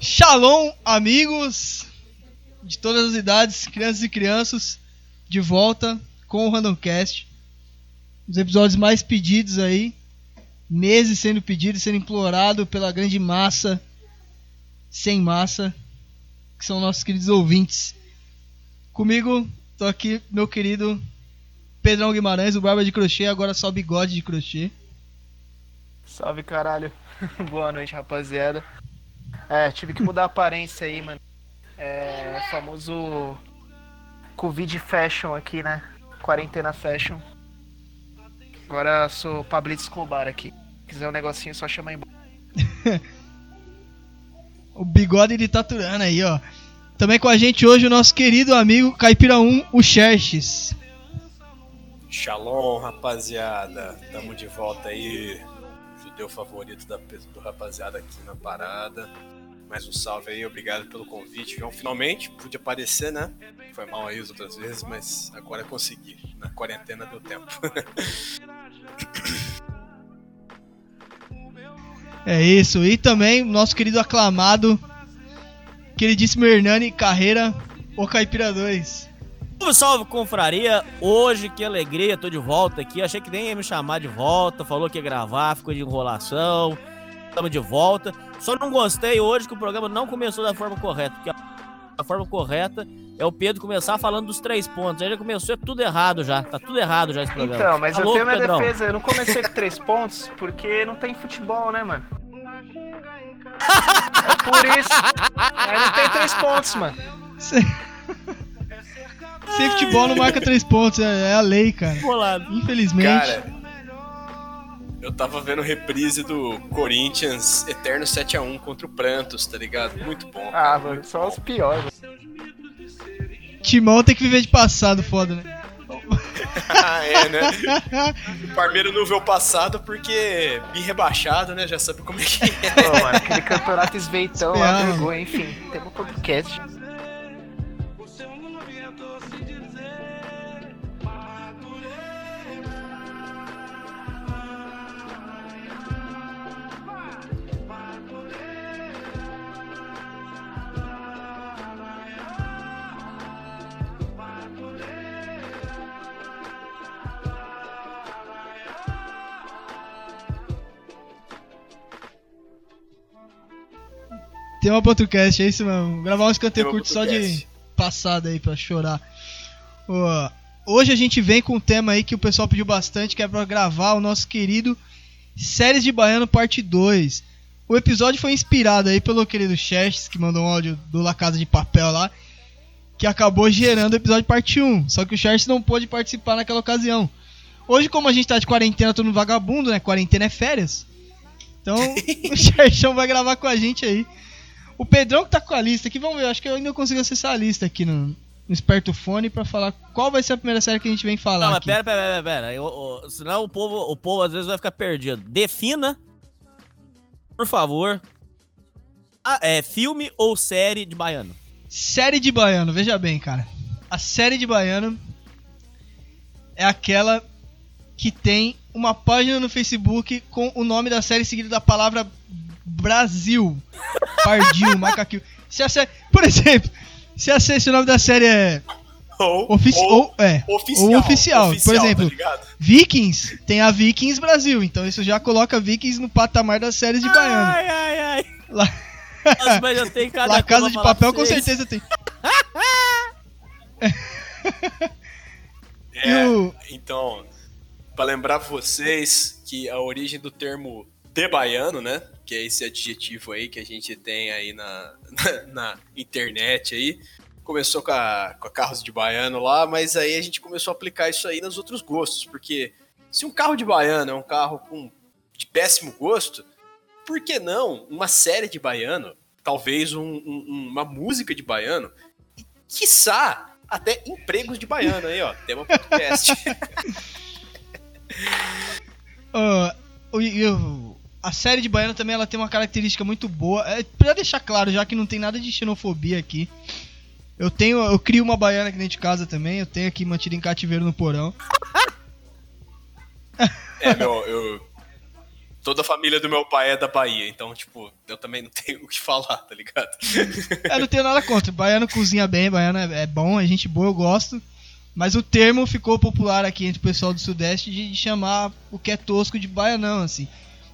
Shalom, amigos de todas as idades, crianças e crianças, de volta com o Randomcast. Os episódios mais pedidos aí, meses sendo pedidos, sendo implorado pela grande massa, sem massa, que são nossos queridos ouvintes. Comigo, tô aqui, meu querido Pedrão Guimarães, o barba de crochê, agora só bigode de crochê. Salve caralho. Boa noite, rapaziada. É, tive que mudar a aparência aí, mano. É, famoso Covid Fashion aqui, né? Quarentena Fashion. Agora sou Pablito Escobar aqui. Se quiser um negocinho, só chama aí. o bigode de Taturana aí, ó. Também com a gente hoje o nosso querido amigo Caipira 1, o Xerxes. Shalom, rapaziada. Tamo de volta aí. Judeu favorito da, do rapaziada aqui na parada. Mais um salve aí, obrigado pelo convite. João, finalmente pude aparecer, né? Foi mal aí as outras vezes, mas agora consegui. Na quarentena deu tempo. é isso. E também nosso querido aclamado, queridíssimo Hernani Carreira, o Caipira 2. Salve, salve, confraria! Hoje, que alegria, tô de volta aqui. Achei que nem ia me chamar de volta, falou que ia gravar, ficou de enrolação. Estamos de volta. Só não gostei hoje que o programa não começou da forma correta, porque a forma correta é o Pedro começar falando dos três pontos. Aí já começou, é tudo errado já. Tá tudo errado já esse programa. Então, mas tá eu louco, tenho minha Pedrão? defesa. Eu não comecei com três pontos porque não tem futebol, né, mano? É por isso. Aí não tem três pontos, mano. Sem futebol não marca três pontos, é, é a lei, cara. Bolado. Infelizmente. Cara, eu tava vendo reprise do Corinthians Eterno 7x1 contra o Prantos, tá ligado? Muito bom. Ah, mano, só os piores. Timão tem que viver de passado, foda, né? ah, é, né? O Parmeiro não vê o passado porque bi rebaixado, né? Já sabe como é que é. Pô, mano, aquele campeonato esveitão lá, vergonha, enfim. Temos um podcast. Tem uma podcast, é isso mesmo. Gravar um escanteio curto só de passada aí pra chorar. Uh, hoje a gente vem com um tema aí que o pessoal pediu bastante, que é pra gravar o nosso querido Séries de Baiano Parte 2. O episódio foi inspirado aí pelo querido Chestes, que mandou um áudio do La Casa de Papel lá, que acabou gerando o episódio parte 1. Só que o Chestes não pôde participar naquela ocasião. Hoje, como a gente tá de quarentena, todo mundo vagabundo, né? Quarentena é férias. Então, o Xerxão vai gravar com a gente aí. O Pedrão que tá com a lista aqui, vamos ver, acho que eu ainda consigo acessar a lista aqui no, no Espertofone pra falar qual vai ser a primeira série que a gente vem falar. Não, mas aqui. pera, pera, pera, pera. Eu, eu, senão o povo, o povo às vezes vai ficar perdido. Defina, por favor, a, é filme ou série de baiano? Série de baiano, veja bem, cara. A série de baiano é aquela que tem uma página no Facebook com o nome da série seguido da palavra Brasil. Pardil, macaquinho. Se a série, por exemplo, se, a, se o nome da série é ou, Ofici ou, ou, é, oficial, ou oficial. oficial. Por exemplo, tá Vikings tem a Vikings Brasil, então isso já coloca Vikings no patamar das séries de baiano. Ai, ai, ai. Lá, Nossa, mas eu tenho cada Lá Casa de Papel com certeza tem. é, o... Então, para lembrar vocês que a origem do termo de baiano, né? Que é esse adjetivo aí que a gente tem aí na, na, na internet aí. Começou com a, com a carros de baiano lá, mas aí a gente começou a aplicar isso aí nos outros gostos, porque se um carro de baiano é um carro com de péssimo gosto, por que não uma série de baiano, talvez um, um, uma música de baiano, e quiçá até empregos de baiano aí, ó, tema podcast. uh, eu, a série de Baiano também ela tem uma característica muito boa. É, pra deixar claro, já que não tem nada de xenofobia aqui. Eu tenho. Eu crio uma baiana aqui dentro de casa também. Eu tenho aqui mantida em cativeiro no porão. É, meu, eu. toda a família do meu pai é da Bahia, então, tipo, eu também não tenho o que falar, tá ligado? Eu não tenho nada contra. Baiano cozinha bem, baiano é, é bom, é gente boa, eu gosto. Mas o termo ficou popular aqui entre o pessoal do Sudeste de chamar o que é tosco de baianão, assim.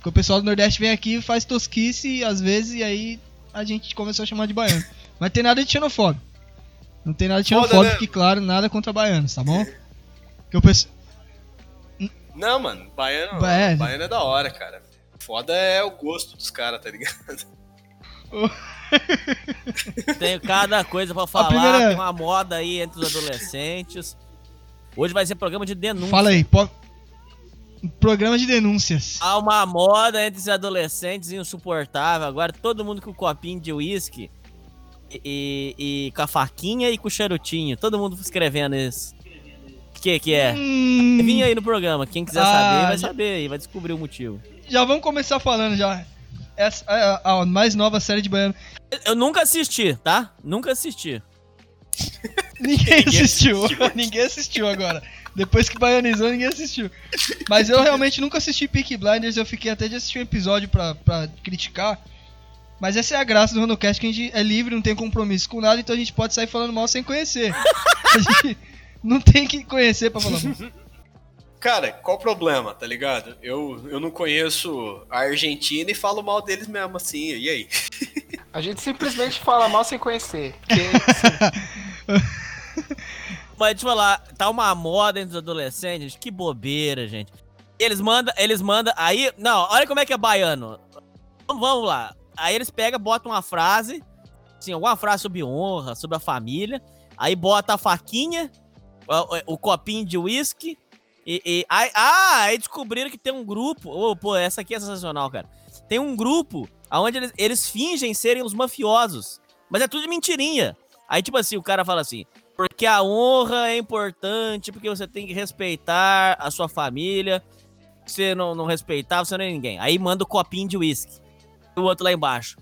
Porque o pessoal do Nordeste vem aqui e faz tosquice, às vezes, e aí a gente começou a chamar de baiano. Mas tem nada de xenofóbico. Não tem nada de xenofóbico, né? que claro, nada contra baianos, tá bom? Que o pessoal. Não, mano, baiano, é. baiano é da hora, cara. Foda é o gosto dos caras, tá ligado? Tenho cada coisa pra falar, primeira... tem uma moda aí entre os adolescentes. Hoje vai ser programa de denúncia. Fala aí, po... programa de denúncias. Há uma moda entre os adolescentes insuportável. Agora todo mundo com copinho de uísque e, e, e, com a faquinha e com o charutinho. Todo mundo escrevendo isso que que é? Hum... Vinha aí no programa. Quem quiser ah, saber, vai já... saber e vai descobrir o motivo. Já vamos começar falando já. Essa a, é a, a mais nova série de baiano. Eu nunca assisti, tá? Nunca assisti. ninguém, ninguém assistiu. assistiu. ninguém assistiu agora. Depois que baianizou, ninguém assistiu. Mas eu realmente nunca assisti Peak Blinders. Eu fiquei até de assistir um episódio pra, pra criticar. Mas essa é a graça do RondoCast, que a gente é livre, não tem compromisso com nada, então a gente pode sair falando mal sem conhecer. A gente, não tem que conhecer pra falar mal. Cara, qual o problema, tá ligado? Eu, eu não conheço a Argentina e falo mal deles mesmo, assim, e aí? A gente simplesmente fala mal sem conhecer. Porque, assim... Mas deixa eu falar, tá uma moda entre os adolescentes, que bobeira, gente. Eles mandam, eles mandam, aí, não, olha como é que é baiano. Vamos lá. Aí eles pegam, botam uma frase, assim, alguma frase sobre honra, sobre a família, aí bota a faquinha o, o copinho de uísque. E, e aí, ah, aí descobriram que tem um grupo. Oh, pô, essa aqui é sensacional, cara. Tem um grupo onde eles, eles fingem serem os mafiosos. Mas é tudo mentirinha. Aí, tipo assim, o cara fala assim: porque a honra é importante, porque você tem que respeitar a sua família. Se você não, não respeitar, você não é ninguém. Aí manda o copinho de uísque. E o outro lá embaixo.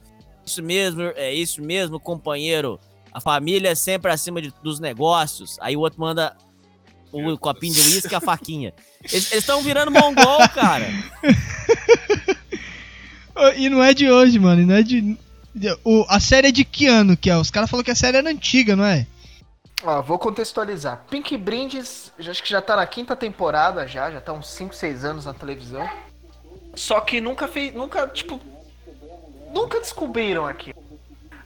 Isso mesmo, é isso mesmo, companheiro. A família é sempre acima de, dos negócios. Aí o outro manda o copinho de uísque e a faquinha. Eles estão virando mongol, cara. e não é de hoje, mano. Não é de. O, a série é de que ano que é? Os caras falaram que a série era antiga, não é? Ó, vou contextualizar. Pink Brindes, acho que já tá na quinta temporada já, já tá uns 5, 6 anos na televisão. Só que nunca fez. Nunca, tipo. Nunca descobriram aqui.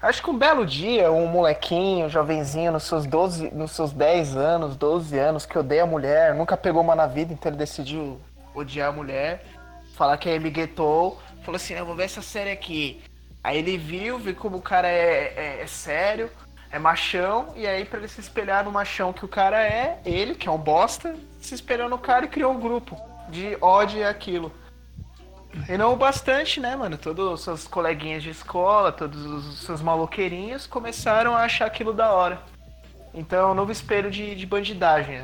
Acho que um belo dia, um molequinho, um jovenzinho, nos seus 12, nos seus 10 anos, 12 anos, que odeia a mulher, nunca pegou uma na vida, então ele decidiu odiar a mulher, falar que é miguetou, falou assim, eu vou ver essa série aqui. Aí ele viu, viu como o cara é, é, é sério, é machão, e aí para ele se espelhar no machão que o cara é, ele, que é um bosta, se espelhou no cara e criou um grupo de ódio aquilo. E não bastante, né, mano? Todos os seus coleguinhas de escola, todos os seus maloqueirinhos começaram a achar aquilo da hora. Então é novo espelho de, de bandidagem.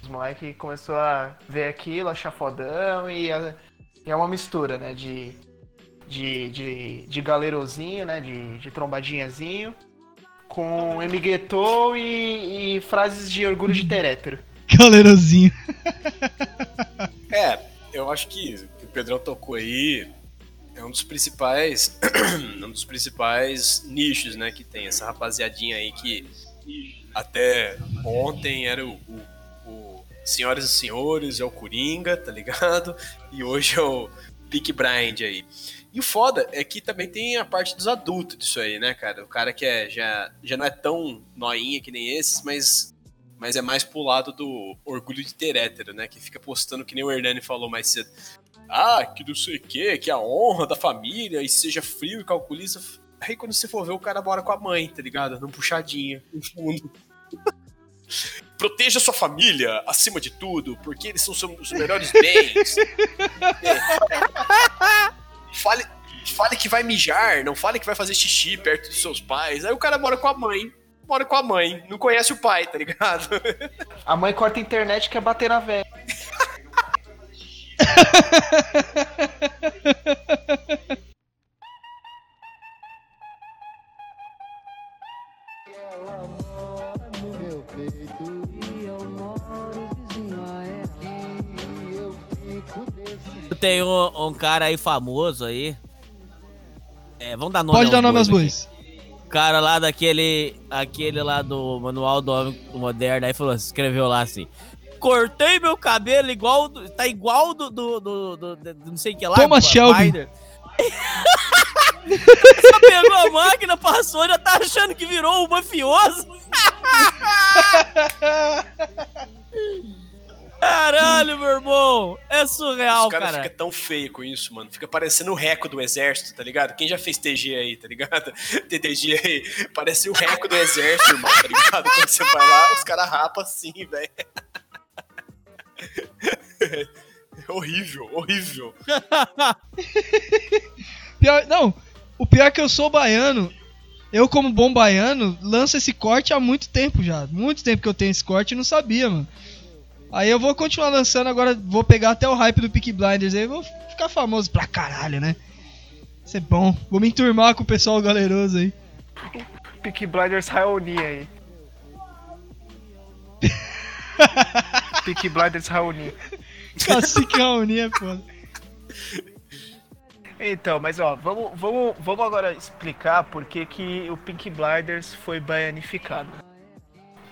Os moleques começou a ver aquilo, achar fodão e, a, e é uma mistura, né? De, de, de, de galerosinho, né? De, de trombadinhazinho, com emiguetou e, e frases de orgulho de ter hétero. Galerosinho. é, eu acho que Pedrão tocou aí é um dos principais um dos principais nichos, né, que tem essa rapaziadinha aí que até ontem era o, o, o Senhoras e Senhores, é o Coringa, tá ligado? E hoje é o Peak Blind aí. E o foda é que também tem a parte dos adultos disso aí, né, cara? O cara que é, já, já não é tão noinha que nem esses, mas, mas é mais pro lado do orgulho de ter hétero, né? Que fica postando, que nem o Hernani falou mais cedo ah, que não sei o que, que a honra da família e seja frio e calculista. Aí quando você for ver, o cara mora com a mãe, tá ligado? Num puxadinho, no fundo. Proteja sua família acima de tudo, porque eles são os melhores bens. fale, fale que vai mijar, não fale que vai fazer xixi perto dos seus pais. Aí o cara mora com a mãe. Mora com a mãe, não conhece o pai, tá ligado? A mãe corta a internet e quer bater na velha. Ela mora no meu peito e eu moro vizinho a ela. E Tem um, um cara aí famoso aí. É, vamos dar nome Pode dar nome aos bois. O cara lá daquele. Aquele lá do Manual do Homem Moderno aí falou, escreveu lá assim. Cortei meu cabelo igual. do- Tá igual do. do, do, do- do- do não sei o que lá. Thomas Shelby. Só pegou a máquina, passou, já tá achando que virou um mafioso. Caralho, meu irmão. É surreal, Os caras cara. ficam tão feio com isso, mano. Fica parecendo o reco do exército, tá ligado? Quem já fez TG aí, tá ligado? TTG aí. Parece o reco do exército, irmão, tá ligado? Quando você vai lá, os caras rapam assim, velho. É horrível, horrível. Pior, não, o pior é que eu sou baiano. Eu, como bom baiano, lanço esse corte há muito tempo já. Muito tempo que eu tenho esse corte e não sabia, mano. Aí eu vou continuar lançando, agora vou pegar até o hype do Peak Blinders aí, vou ficar famoso pra caralho, né? Isso é bom. Vou me enturmar com o pessoal galeroso aí. Peaky Blinders Raoni aí. Peaky Blinders Raoni. Cacique Raoni é foda. Então, mas ó, vamos, vamos, vamos agora explicar por que, que o Pink Blinders foi baianificado.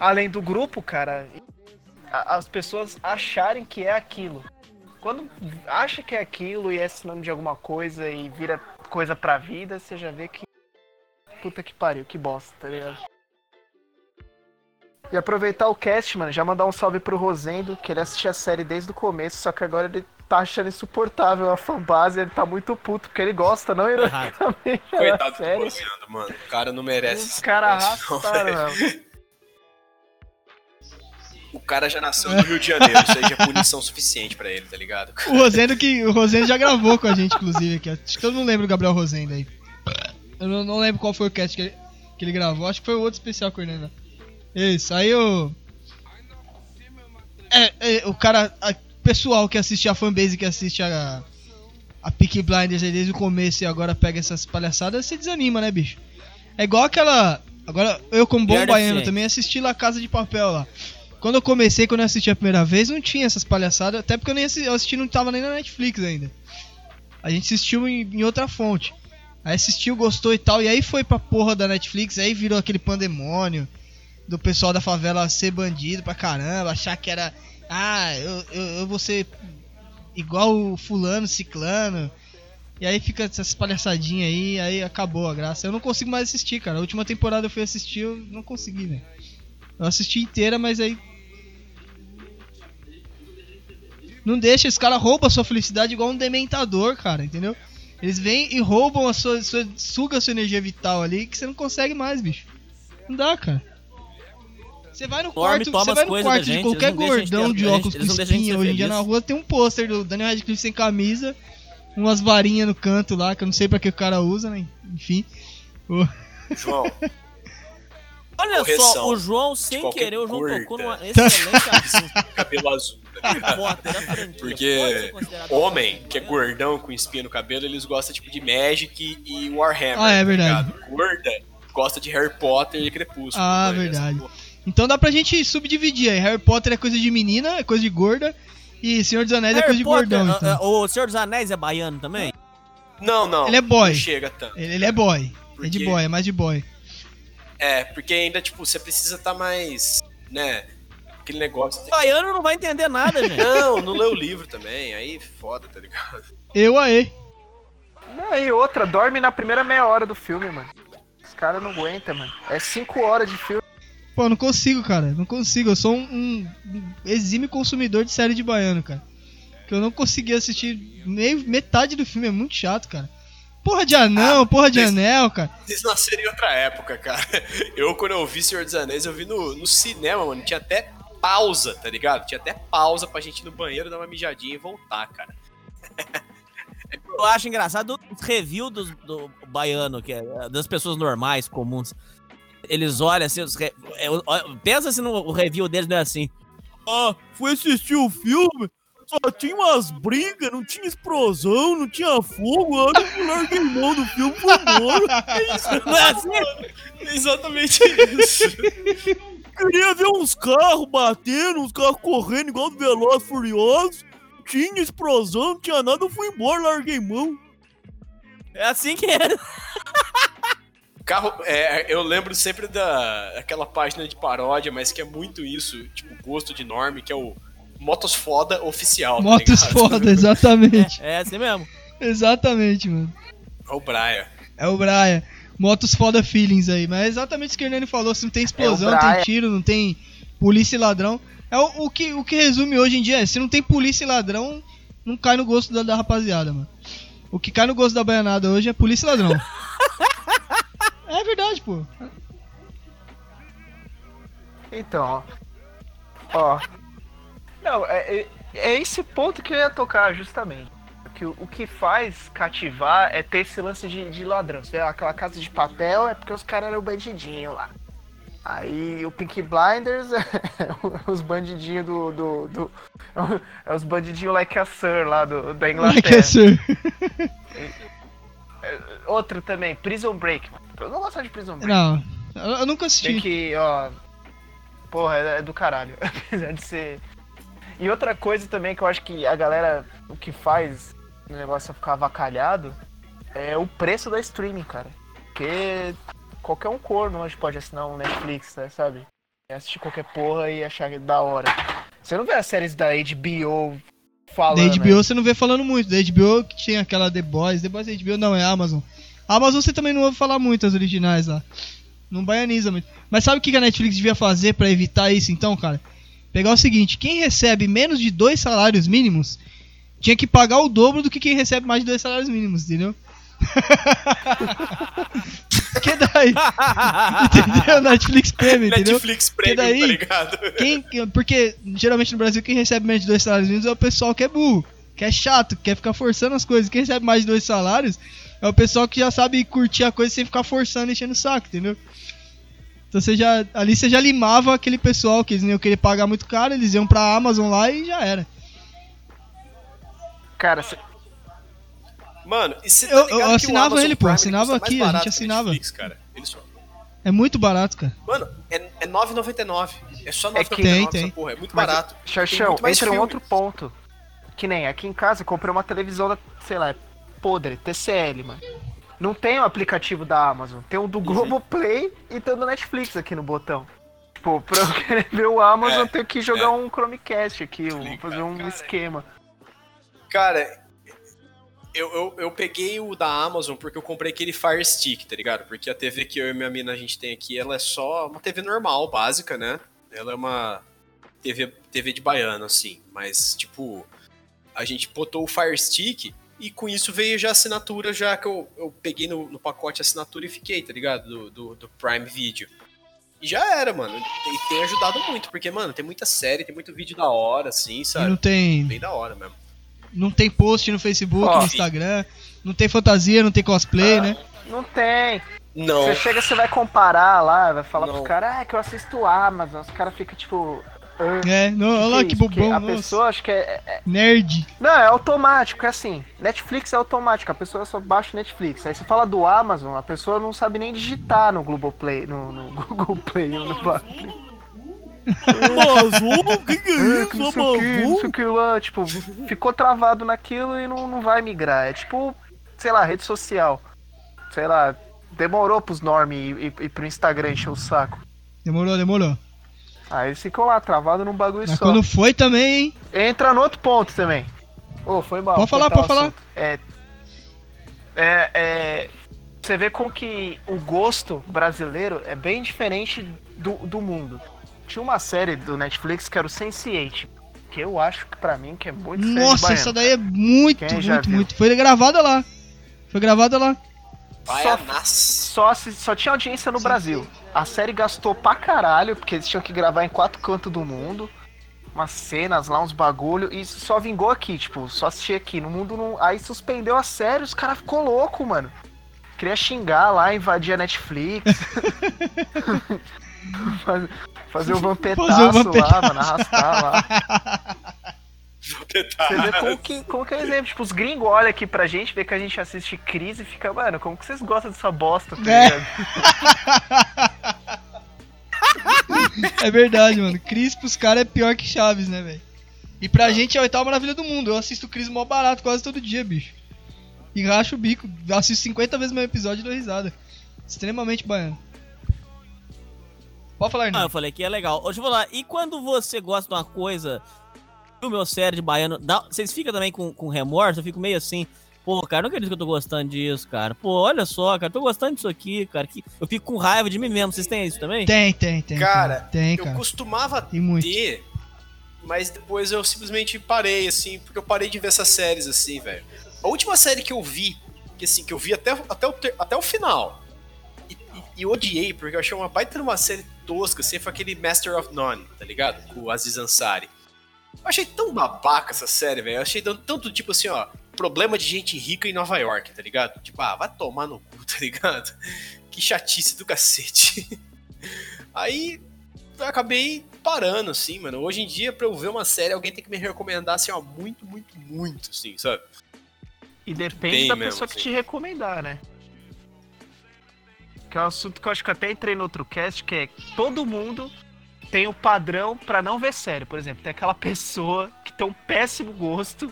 Além do grupo, cara, a- as pessoas acharem que é aquilo. Quando acha que é aquilo e é sinônimo de alguma coisa e vira coisa pra vida, você já vê que. Puta que pariu, que bosta, tá ligado? E aproveitar o cast, mano, já mandar um salve pro Rosendo, que ele assistia a série desde o começo, só que agora ele tá achando insuportável a fanbase, ele tá muito puto, porque ele gosta, não ironicamente, Coitado do série. Rosendo, mano. O cara não merece. Os caras arrastaram, mano. O cara já nasceu no Rio de Janeiro, isso aí já é punição suficiente pra ele, tá ligado? O Rosendo que o Rosendo já gravou com a gente, inclusive, aqui. Acho que todo mundo lembra o Gabriel Rosendo aí. Eu não, não lembro qual foi o cast que ele, que ele gravou, acho que foi o outro especial com né? Isso, aí o. É, é, o cara. a- O pessoal que assiste a fanbase que assiste a. A Peaky Blinders aí desde o começo e agora pega essas palhaçadas, se desanima, né, bicho? É igual aquela. Agora, eu como bom Pior baiano também assisti lá Casa de Papel lá. Quando eu comecei, quando eu assisti a primeira vez, não tinha essas palhaçadas, até porque eu nem assisti, eu assisti não tava nem na Netflix ainda. A gente assistiu em, em outra fonte. Aí assistiu, gostou e tal, e aí foi pra porra da Netflix, aí virou aquele pandemônio do pessoal da favela ser bandido pra caramba, achar que era. Ah, eu, eu, eu vou ser igual o fulano, ciclano. E aí fica essas palhaçadinhas aí, aí acabou a graça. Eu não consigo mais assistir, cara. A última temporada eu fui assistir, eu não consegui, velho. Eu assisti inteira, mas aí. Não deixa, esse cara rouba a sua felicidade igual um dementador, cara, entendeu? Eles vêm e roubam a sua, sua. suga a sua energia vital ali que você não consegue mais, bicho. Não dá, cara. Você vai no Dorme, quarto, você vai no quarto de gente, qualquer gente gordão de gente- óculos eles com gente espinha hoje em dia na rua, tem um pôster do Daniel Radcliffe sem camisa, umas varinhas no canto lá, que eu não sei pra que o cara usa, né? Enfim. O- João, Olha Correção. só, o João, sem querer, o João tocou numa excelente assunto. cabelo azul. Tá. Porque homem que é gordão com espinha no cabelo, eles gostam tipo de Magic e Warhammer. Ah, é tá verdade. ligado? Gorda gosta de Harry Potter e Crepúsculo. Ah, essa verdade. Então dá pra gente subdividir aí. Harry Potter é coisa de menina, é coisa de gorda. E Senhor dos Anéis é coisa de Harry Potter, gordão, ah, então. ah, O Senhor dos Anéis é baiano também? Não, não. Ele é boy. Não chega tanto. Ele, ele é boy. Por É de boy, é mais de boy. É, porque ainda, tipo, você precisa estar mais, né, aquele negócio... de- Baiano não vai entender nada, gente. Não, não lê o livro também, aí foda, tá ligado? Eu aê. Não, e outra, dorme na primeira meia hora do filme, mano. Os caras não aguentam, mano. É cinco horas de filme. Pô, não consigo, cara. Não consigo. Eu sou um, um exímio consumidor de série de baiano, cara. Que eu não consegui assistir meio, metade do filme. É muito chato, cara. Porra de anão, Ah, porra de mas- anel, cara. Vocês nasceram em outra época, cara. Eu, quando eu vi Senhor dos Anéis, eu vi no, no cinema, mano. Tinha até pausa, tá ligado? Tinha até pausa pra gente ir no banheiro, dar uma mijadinha e voltar, cara. Eu acho engraçado os reviews do, do baiano, que é das pessoas normais, comuns. Eles olham assim, os re- é, o- pensa se no, o review deles não é assim. Ah, fui assistir o filme, só tinha umas brigas, não tinha explosão, não tinha fogo, ah, eu larguei mão do filme embora. É isso, não é assim? Exatamente isso. Queria ver uns carros batendo, uns carros correndo igual do Veloz Furioso. tinha explosão, não tinha nada, eu fui embora, larguei mão. É assim que é. Carro, é, eu lembro sempre da aquela página de paródia, mas que é muito isso, tipo, gosto de norme, que é o Motos Foda Oficial. tá Motos ligado? foda, exatamente. É assim mesmo. Exatamente, mano. É o Brian. É o Brian. Motos foda feelings aí. Mas é exatamente isso que o Hernani falou. Se não tem explosão, É não tem tiro, não tem polícia e ladrão. É o, o que, o que resume hoje em dia é, se não tem polícia e ladrão, não cai no gosto da, da rapaziada, mano. O que cai no gosto da baianada hoje é polícia e ladrão. é verdade, pô. Então, ó. Ó. Não, é, é, é esse ponto que eu ia tocar justamente. Que o, que faz cativar é ter esse lance de, de ladrão. Você vê aquela casa de papel é porque os caras eram bandidinhos lá. Aí o Pink Blinders é os bandidinhos do. do, do- é os bandidinhos like a Sir lá do, da Inglaterra. Like é, sir. Outro também, Prison Break. Eu não gosto de Prison Break. Não, eu, nunca Tem assisti. que, ó. Porra, é é do caralho. Apesar de ser. E outra coisa também que eu acho que a galera. O que faz o negócio ficar avacalhado é o preço da streaming, cara. Porque qualquer um corno hoje pode assinar um Netflix, né, sabe? E assistir qualquer porra e achar que é da hora. Você não vê as séries da HBO Da falando. HBO né? você não vê falando muito. Da HBO que tinha aquela The Boys. The Boys da HBO não, é Amazon. Amazon você também não ouve falar muito as originais lá. Não baianiza muito. Mas sabe o que a Netflix devia fazer pra evitar isso então, cara? Pegar o seguinte, quem recebe menos de dois salários mínimos tinha que pagar o dobro do que quem recebe mais de dois salários mínimos, entendeu? que daí? entendeu? Netflix Premium, entendeu? Netflix Premium, daí- tá ligado? Quem, porque geralmente no Brasil quem recebe menos de dois salários mínimos é o pessoal que é burro, que é chato, que quer ficar forçando as coisas. Quem recebe mais de dois salários é o pessoal que já sabe curtir a coisa sem ficar forçando e enchendo o saco, entendeu? Então você já, ali você já limava aquele pessoal que eles não iam querer pagar muito caro, eles iam pra Amazon lá e já era. Cara, cê- Mano, e você tá Eu- eu ligado que o assinava ele, pô, Prime, assinava aqui, a gente assinava. Netflix, cara. Ele só... É muito barato, cara. Mano, é, é 9,99. É só É que- 9,99 Tem, tem. porra. É muito Mas, barato. Xaxão, entra um filme. outro ponto. Que nem aqui em casa eu comprei uma televisão da, sei lá, podre, TCL, mano. Não tem o aplicativo da Amazon, tem o do Uhum. Globoplay e tem o do Netflix aqui no botão. Tipo, pra eu querer ver o Amazon, É, eu tenho que jogar é. um Chromecast aqui, um- Ligado, fazer um cara. esquema. Cara, eu, eu, eu peguei o da Amazon porque eu comprei aquele Fire Stick, tá ligado? Porque a TV que eu e minha mina a gente tem aqui, ela é só uma TV normal, básica, né? Ela é uma TV, TV de baiano, assim. Mas, tipo, a gente botou o Fire Stick e com isso veio já a assinatura, já que eu, eu peguei no, no pacote a assinatura e fiquei, tá ligado? Do, do, do Prime Video. E já era, mano. E tem ajudado muito, porque, mano, tem muita série, tem muito vídeo da hora, assim, E não sabe? tem, Bem da hora mesmo. Não tem post no Facebook, Ó. no Instagram, não tem fantasia, não tem cosplay, né? Não tem. Não. Você chega, você vai comparar lá, vai falar Não. pros caras, ah, que eu assisto o Amazon. Os caras ficam tipo. ah, É, não, olha lá é que bobão, A nossa. pessoa, acho que é, é- Nerd. Não, é automático, é assim. Netflix é automático, a pessoa só baixa o Netflix. Aí você fala do Amazon, a pessoa não sabe nem digitar no Globoplay, no, no Google Play ou no Play. Amazon? O que, que é Ah, isso, que não sei o que, não sei Amazon? o que lá, tipo, ficou travado naquilo e não, não vai migrar. É tipo, sei lá, rede social. Sei lá, demorou pros norme e, e, e pro Instagram encher o saco. Demorou, demorou. Aí eles ficam lá, travado num bagulho Mas só. quando foi também, hein? Entra no outro ponto também. Ô, foi mal. Pode falar, pode falar. É, é, é, Você vê como que o gosto brasileiro é bem diferente do, do mundo. Tinha uma série do Netflix que era o Sense8, que eu acho que pra mim que é muito Nossa, essa daí é muito, Quem muito, muito. Foi gravada lá. Foi gravada lá. Só, assi- só tinha audiência no Brasil. A série gastou pra caralho, porque eles tinham que gravar em quatro cantos do mundo. Umas cenas lá, uns bagulho. E só vingou aqui, tipo, só assistir aqui. No mundo não. Aí suspendeu a série, os caras ficou louco, mano. Queria xingar lá, invadir a Netflix. Faz- Fazer o vampetaço Fazer o lá, mano, arrastar lá. Você vê como que, como que é exemplo. Tipo, os gringos olham aqui pra gente, vê que a gente assiste crise e fica, mano, como que vocês gostam dessa bosta, tá É. É verdade, mano. Cris pros caras é pior que Chaves, né, velho? E pra gente é a oitava maravilha do mundo. Eu assisto o Cris mó barato quase todo dia, bicho. E racho o bico. Assisto 50 vezes meu episódio e dou risada. Extremamente baiano. Pode falar, Ah, Hernani. eu falei que é legal. Deixa eu falar, e quando você gosta de uma coisa o meu série de baiano, dá- vocês ficam também com, com remorso? Eu fico meio assim, pô, cara, não acredito que eu tô gostando disso, cara. Pô, olha só, cara, tô gostando disso aqui, cara. Que... Eu fico com raiva de mim mesmo. Vocês têm isso também? Tem, tem, tem. Cara, tem, eu cara. costumava E muito. ter, mas depois eu simplesmente parei, assim, porque eu parei de ver essas séries, assim, velho. A última série que eu vi, que assim, que eu vi até, até, o, até o final, e, odiei, porque eu achei uma baita uma série tosca, assim, foi aquele Master of None, tá ligado? Com o Aziz Ansari. Eu achei tão babaca essa série, velho. Eu achei tanto, tipo assim, ó, problema de gente rica em Nova York, tá ligado? Tipo, ah, vai tomar no cu, tá ligado? Que chatice do cacete. Aí eu acabei parando, assim, mano. Hoje em dia, pra eu ver uma série, alguém tem que me recomendar, assim, ó, muito, muito, muito, assim, sabe? E depende Bem da mesmo, pessoa que assim. te recomendar, né? Que é um assunto que eu acho que eu até entrei no outro cast, que é todo mundo tem o padrão pra não ver série. Por exemplo, tem aquela pessoa que tem um péssimo gosto.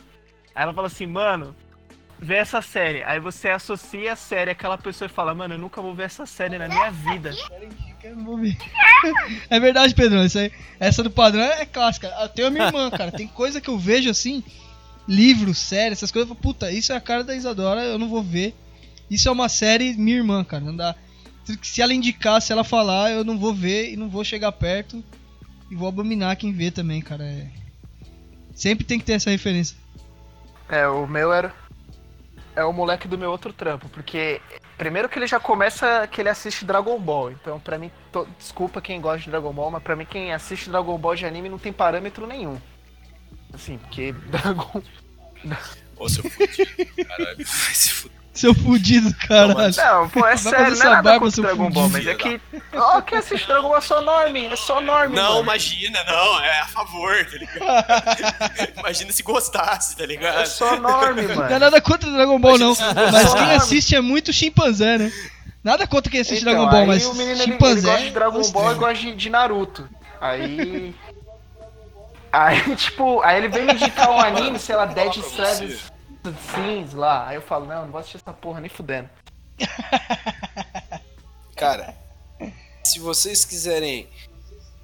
Aí ela fala assim, mano, vê essa série. Aí você associa a série àquela pessoa e fala, mano, eu nunca vou ver essa série na minha vida. É verdade, Pedrão. Isso aí, essa do padrão é clássica. Tenho a minha irmã, cara. Tem coisa que eu vejo assim, livro, série, essas coisas. Eu falo, Puta, isso é a cara da Isadora, eu não vou ver. Isso é uma série minha irmã, cara. Não dá. Se- Se ela indicar, se ela falar, eu não vou ver e não vou chegar perto. E vou abominar quem vê também, cara. É... Sempre tem que ter essa referência. É, o meu era. É o moleque do meu outro trampo, porque primeiro que ele já começa que ele assiste Dragon Ball. Então, pra mim, to- desculpa quem gosta de Dragon Ball, mas pra mim quem assiste Dragon Ball de anime não tem parâmetro nenhum. Assim, porque Dragon Ô, seu fudido, caralho. Vai se fuder. Seu fudido, caralho. Não, pô, é Vai sério, fazer não é nada barba, contra Dragon Ball, mas é que. Ó, quem assiste Dragon Ball é só norme, é só norme. Não, mano. imagina, não, é a favor, tá ligado? imagina se gostasse, tá É ligado? só norme, Não é mano. nada contra Dragon Ball, não. Imagina Mas só quem assiste é muito chimpanzé, né? Nada contra quem assiste Então, Dragon Ball, aí mas o menino ele, ele chimpanzé. gosta de Dragon. Ball e gosta de, de Naruto. Aí. Aí, tipo, aí ele vem me indicar um anime, sei lá, Dead pra Sins lá. Aí eu falo, não, não vou assistir essa porra nem fudendo. Cara, se vocês quiserem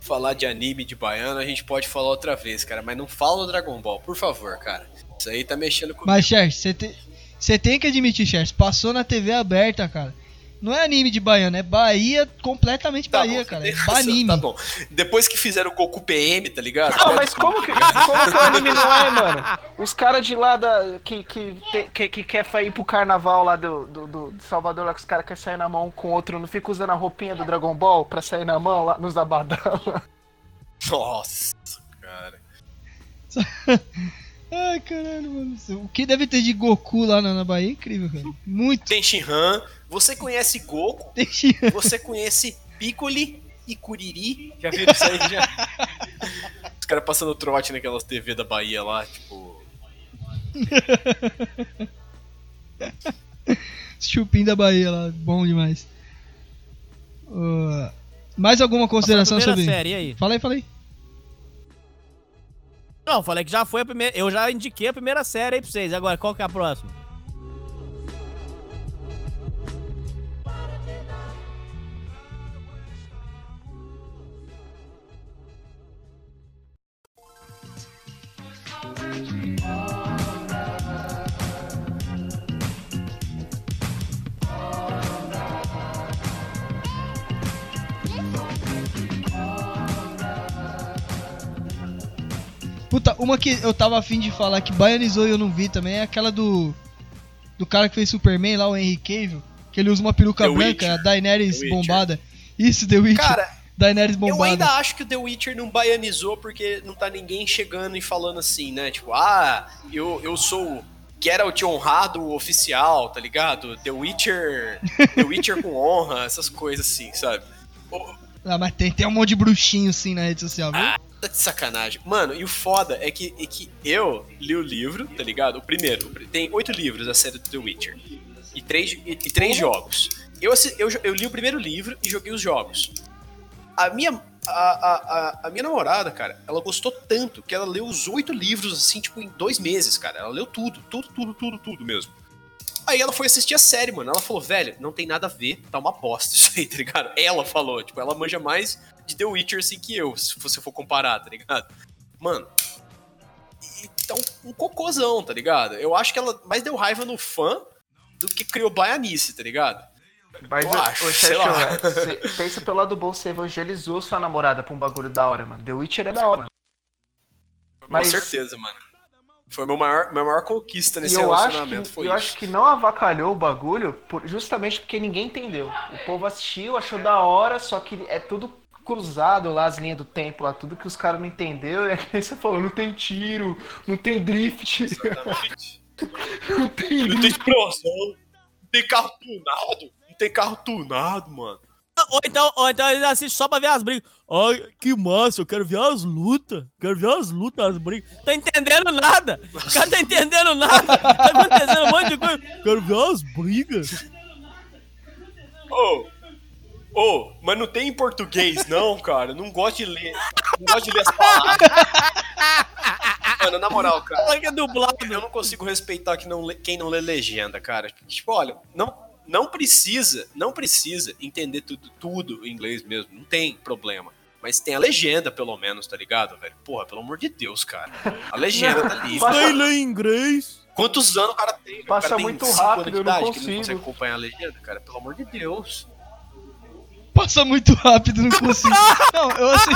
falar de anime de baiano, a gente pode falar outra vez, cara. Mas não fala do Dragon Ball, por favor, cara. Isso aí tá mexendo com. Mas, Cher, você te- você tem que admitir, Cher, passou na TV aberta, cara. Não é anime de baiano, é Bahia, completamente Tá Bahia, bom, cara. É razão, anime. Tá bom. Depois que fizeram o Goku PM, tá ligado? Não, mas como que, como que o anime não é, mano? Os caras de lá da, que, que, que, que quer ir pro carnaval lá do, do, do- Salvador, lá que os caras querem sair na mão com o outro, não fica usando a roupinha do Dragon Ball pra sair na mão lá nos abadão. Nossa, cara. Ai, caralho, mano. O que deve ter de Goku lá na, na Bahia é incrível, cara. Muito. Tem Shinhan, você conhece Goku, Tem chi- você conhece Piccoli e Curiri. Já viram isso aí já? Os caras passando trote naquelas TV da Bahia lá, tipo. Chupim da Bahia lá, bom demais. Ah, mais alguma consideração sobre. série, e aí? Fala aí, fala aí. Não, falei que já foi a primeira. Eu já indiquei a primeira série aí pra vocês. Agora, qual que é a próxima? Puta, uma que eu tava afim de falar que baianizou e eu não vi também é aquela do. Do cara que fez Superman lá, o Henry Cavill. Que ele usa uma peruca The branca, Witcher. a Daenerys bombada. Isso, The Witcher. Cara, Daenerys eu bombada. ainda acho que o The Witcher não baianizou porque não tá ninguém chegando e falando assim, né? Tipo, ah, eu, eu sou Geralt honrado oficial, tá ligado? The Witcher. The Witcher com honra, essas coisas assim, sabe? Ah, mas tem, tem um monte de bruxinho assim na rede social, viu? Ah, tá de sacanagem. Mano, e o foda é que, é que eu li o livro, tá ligado? O primeiro. Tem oito livros da série do The Witcher. E três, e, e três jogos. Eu, eu, eu li o primeiro livro e joguei os jogos. A minha, a, a, a, minha namorada, cara, ela gostou tanto que ela leu os oito livros, assim, tipo, em dois meses, cara. Ela leu tudo, tudo, tudo, tudo, tudo mesmo. Aí ela foi assistir a série, mano. Ela falou, velho, não tem nada a ver, tá uma bosta isso aí, tá ligado? Ela falou, tipo, ela manja mais de The Witcher assim que eu, se você for comparar, tá ligado? Mano. Então, um cocôzão, tá ligado? Eu acho que ela mais deu raiva no fã do que criou baianice, tá ligado? Mas, eu acho, sei lá. pensa pelo lado bom, você evangelizou sua namorada pra um bagulho da hora, mano. The Witcher é da hora. Mas... Com certeza, mano. Foi meu maior, minha maior conquista nesse eu relacionamento. Acho que, foi eu isso. acho que não avacalhou o bagulho por, justamente porque ninguém entendeu. O povo assistiu, achou da hora, só que é tudo cruzado lá, as linhas do tempo lá, tudo que os caras não entenderam. E aí você falou, não tem tiro, não tem drift. Exatamente. não tem, não tem explosão, não tem carro tunado tem carro tunado, mano. Ou então, ou então eles assistem só pra ver as brigas. Ai, que massa, eu quero ver as lutas. Quero ver as lutas, as brigas. Tá entendendo nada. O cara tá entendendo nada. Tá acontecendo um monte de coisa. Quero ver as brigas. Ô, oh, ô, oh, mas não tem em português, não, cara. Não gosto de ler. Não gosto de ler as palavras. Mano, na moral, cara. Que é dublado. Eu não consigo respeitar quem não lê, quem não lê legenda, cara. Tipo, olha, não não precisa, não precisa entender tudo, tudo em inglês mesmo, não tem problema. Mas tem a legenda, pelo menos, tá ligado, velho? Porra, pelo amor de Deus, cara. A legenda tá ali. Vai ler em inglês. Quantos anos o cara tem? Passa o cara muito rápido, eu não consigo. Que não consegue acompanhar a legenda, cara. Pelo amor de Deus. Passa muito rápido, não consigo. não, eu assim...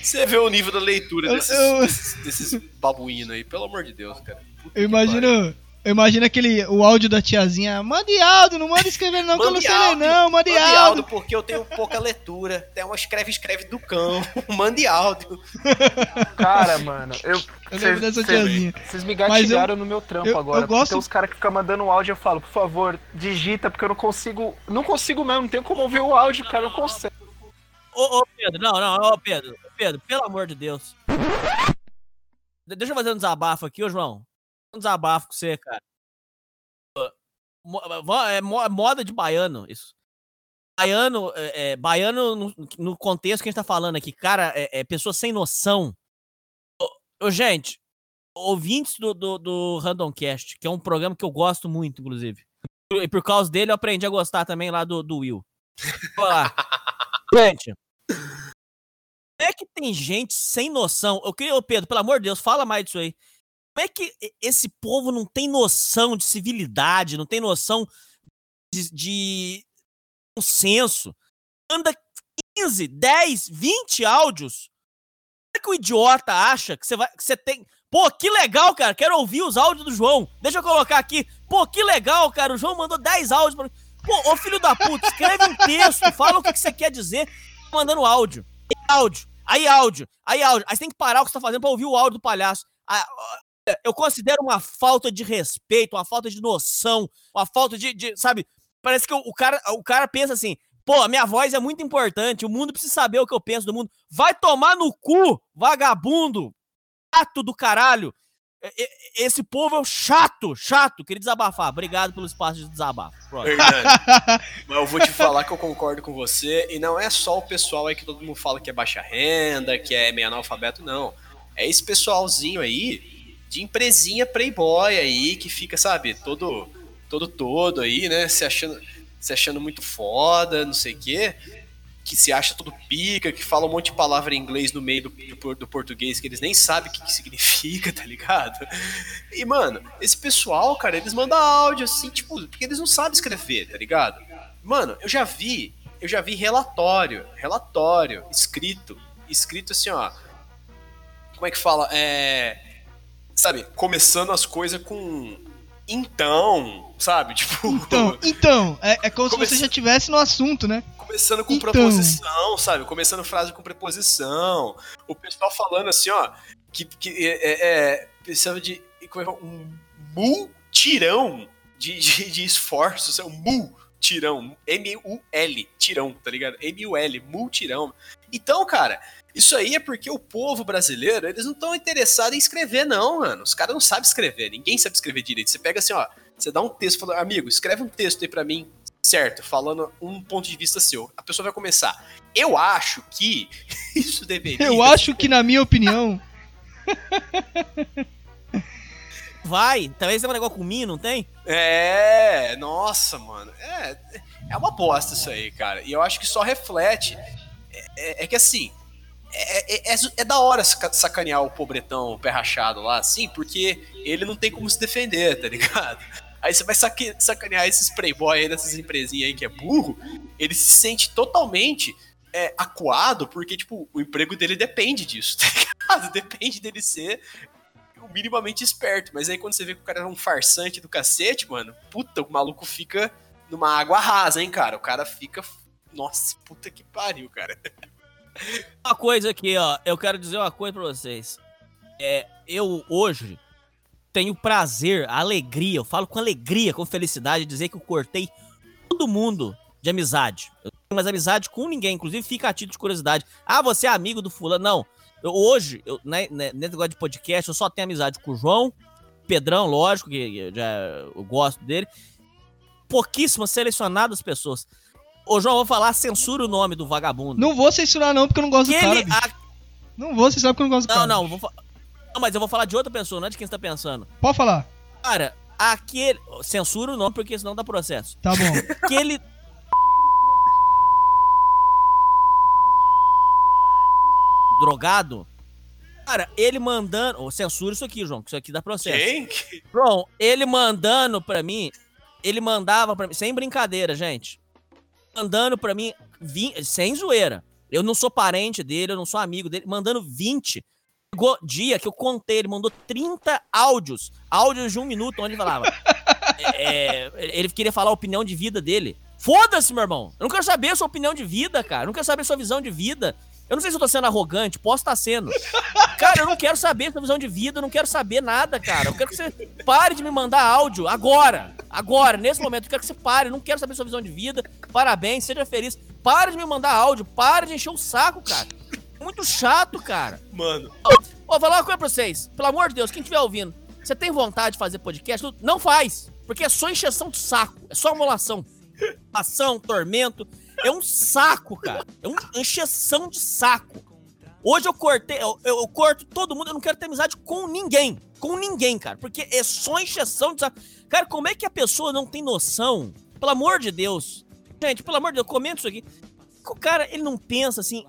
Você vê o nível da leitura desses, eu... desses, desses babuínos aí, pelo amor de Deus, cara. Puta eu imagino eu imagino aquele, o áudio da tiazinha. Mande áudio, não manda escrever não, que eu não sei ler não. Mande, mande áudio. áudio. porque eu tenho pouca leitura. Tem uma escreve, escreve do cão. mande áudio. Cara, mano, eu... Eu lembro dessa tiazinha. Vocês me gatilharam eu, no meu trampo eu, agora. Eu gosto... Tem os caras que ficam mandando áudio, eu falo, por favor, digita, porque eu não consigo... Não consigo mesmo, não tenho como ouvir o áudio, cara, eu não consigo. Ô, ô, Pedro, não, não, ô, Pedro. Pedro, pelo amor de Deus. Deixa eu fazer um desabafo aqui, ô, João um desabafo com você, cara. É moda de baiano, isso. Baiano, é, é, baiano no, no, contexto que a gente tá falando aqui, cara, é, é pessoa sem noção. Ô, gente, ouvintes do, do, do Randomcast, que é um programa que eu gosto muito, inclusive. E por causa dele eu aprendi a gostar também lá do, do Will. Olá. gente, é que tem gente sem noção. Eu queria, ô Pedro, pelo amor de Deus, fala mais disso aí. Como é que esse povo não tem noção de civilidade, não tem noção de, de um senso? Anda 15, 10, 20 áudios. Como é que o idiota acha que você vai. Que você tem. Pô, que legal, cara. Quero ouvir os áudios do João. Deixa eu colocar aqui. Pô, que legal, cara. O João mandou 10 áudios pra Pô, ô filho da puta, escreve um texto, fala o que, que você quer dizer, mandando áudio. áudio, aí áudio, aí áudio. Aí você tem que parar o que você tá fazendo pra ouvir o áudio do palhaço. Eu considero uma falta de respeito, uma falta de noção, uma falta de, de sabe? Parece que o, o, cara, o cara pensa assim, pô, minha voz é muito importante, o mundo precisa saber o que eu penso do mundo. Vai tomar no cu, vagabundo, chato do caralho. Esse povo é chato, chato. Queria desabafar. Obrigado pelo espaço de desabafo. Mas eu vou te falar que eu concordo com você. E não é só o pessoal aí que todo mundo fala que é baixa renda, que é meio analfabeto, não. É esse pessoalzinho aí de empresinha playboy aí, que fica, sabe, todo todo todo aí, né, se achando, se achando muito foda, não sei o quê, que se acha todo pica, que fala um monte de palavra em inglês no meio do, do, do português que eles nem sabem o que, que, significa, tá ligado? E, mano, esse pessoal, cara, eles mandam áudio assim, tipo, porque eles não sabem escrever, tá ligado? Mano, eu já vi, eu já vi relatório, relatório, escrito, escrito assim, ó, como é que fala? É sabe, começando as coisas com então, sabe? Tipo. Então, então. É, é como se você já tivesse no assunto, né? Começando com então. preposição, sabe? Começando frase com preposição. O pessoal falando assim, ó, que, que é, é, é precisava de é um multirão de, de, de esforços, é um multirão, M-U-L, tirão, tá ligado? M-U-L, multirão. Então, cara, isso aí é porque o povo brasileiro, eles não estão interessados em escrever, não, mano. Os caras não sabem escrever, ninguém sabe escrever direito. Você pega assim, ó, você dá um texto, fala, amigo, escreve um texto aí pra mim, certo, falando um ponto de vista seu. A pessoa vai começar. Eu acho que isso deveria. Eu acho que, na minha opinião. Vai, talvez tenha um negócio com mim, não tem? É, nossa, mano. É, é uma bosta isso aí, cara. E eu acho que só reflete. É, é, é que assim. É, é, é, é da hora sacanear o pobretão o pé rachado lá, assim, porque ele não tem como se defender, tá ligado? Aí você vai sacanear esses playboy aí dessas empresinhas aí que é burro, ele se sente totalmente é, acuado, porque, tipo, o emprego dele depende disso, tá ligado? Depende dele ser minimamente esperto. Mas aí quando você vê que o cara é um farsante do cacete, mano, puta, o maluco fica numa água rasa, hein, cara? O cara fica. Nossa, puta que pariu, cara. Uma coisa aqui, ó, eu quero dizer uma coisa pra vocês. É, eu hoje tenho prazer, alegria, eu falo com alegria, com felicidade, dizer que eu cortei todo mundo de amizade. Eu não tenho mais amizade com ninguém, inclusive fica a título de curiosidade. Ah, você é amigo do fulano? Não. Eu, hoje, eu, né, né, nesse negócio de podcast, eu só tenho amizade com o João, Pedrão, lógico, que eu já eu gosto dele. Pouquíssimas, selecionadas pessoas. Ô, João, eu vou falar, censura o nome do vagabundo. Não vou censurar, não, porque eu não gosto que do ele, cara. A... Não vou censurar porque eu não gosto do não, cara. Não, não, vou não, mas eu vou falar de outra pessoa, não é de quem você tá pensando. Pode falar. Cara, aquele. Censura o nome, porque senão dá processo. Tá bom. Aquele. drogado. Cara, ele mandando. Oh, censura isso aqui, João, que isso aqui dá processo. Quem? João, ele mandando pra mim. Ele mandava pra mim. Sem brincadeira, gente. Mandando pra mim. 20, sem zoeira. Eu não sou parente dele, eu não sou amigo dele. Mandando 20 Chegou dia que eu contei, ele mandou 30 áudios, áudios de um minuto, onde ele falava. é, é ele queria falar a opinião de vida dele. Foda-se, meu irmão. Eu não quero saber a sua opinião de vida, cara. Eu não quero saber a sua visão de vida. Eu não sei se eu tô sendo arrogante, posso estar sendo. Cara, eu não quero saber a sua visão de vida, eu não quero saber nada, cara. Eu quero que você pare de me mandar áudio agora. Agora, nesse momento, eu quero que você pare. Eu não quero saber a sua visão de vida. Parabéns, seja feliz. Pare de me mandar áudio, pare de encher o saco, cara muito chato, cara. Mano. Ô, vou falar uma coisa pra vocês. Pelo amor de Deus, quem estiver ouvindo, você tem vontade de fazer podcast? Não faz. Porque é só encheção de saco. É só amolação. Ação, tormento. É um saco, cara. É uma encheção de saco. Hoje eu cortei, eu, eu, corto todo mundo, eu não quero ter amizade com ninguém. Com ninguém, cara. Porque é só encheção de saco. Cara, como é que a pessoa não tem noção? Pelo amor de Deus. Gente, pelo amor de Deus, comenta isso aqui. O cara, ele não pensa assim,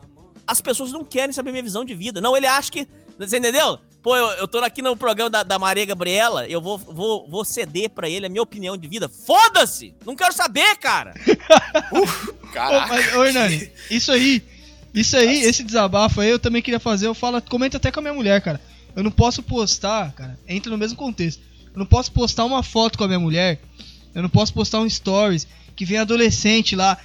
as pessoas não querem saber minha visão de vida. Não, ele acha que. Você entendeu? Pô, eu, eu tô aqui no programa da, da Maria Gabriela, eu vou, vou, vou ceder pra ele a minha opinião de vida. Foda-se! Não quero saber, cara! Uf, caraca. Ô, mas, ô, Hernani, isso aí, isso aí, esse desabafo aí eu também queria fazer. Eu falo, comento até com a minha mulher, cara. Eu não posso postar, cara, entra no mesmo contexto. Eu não posso postar uma foto com a minha mulher. Eu não posso postar um stories que vem adolescente lá.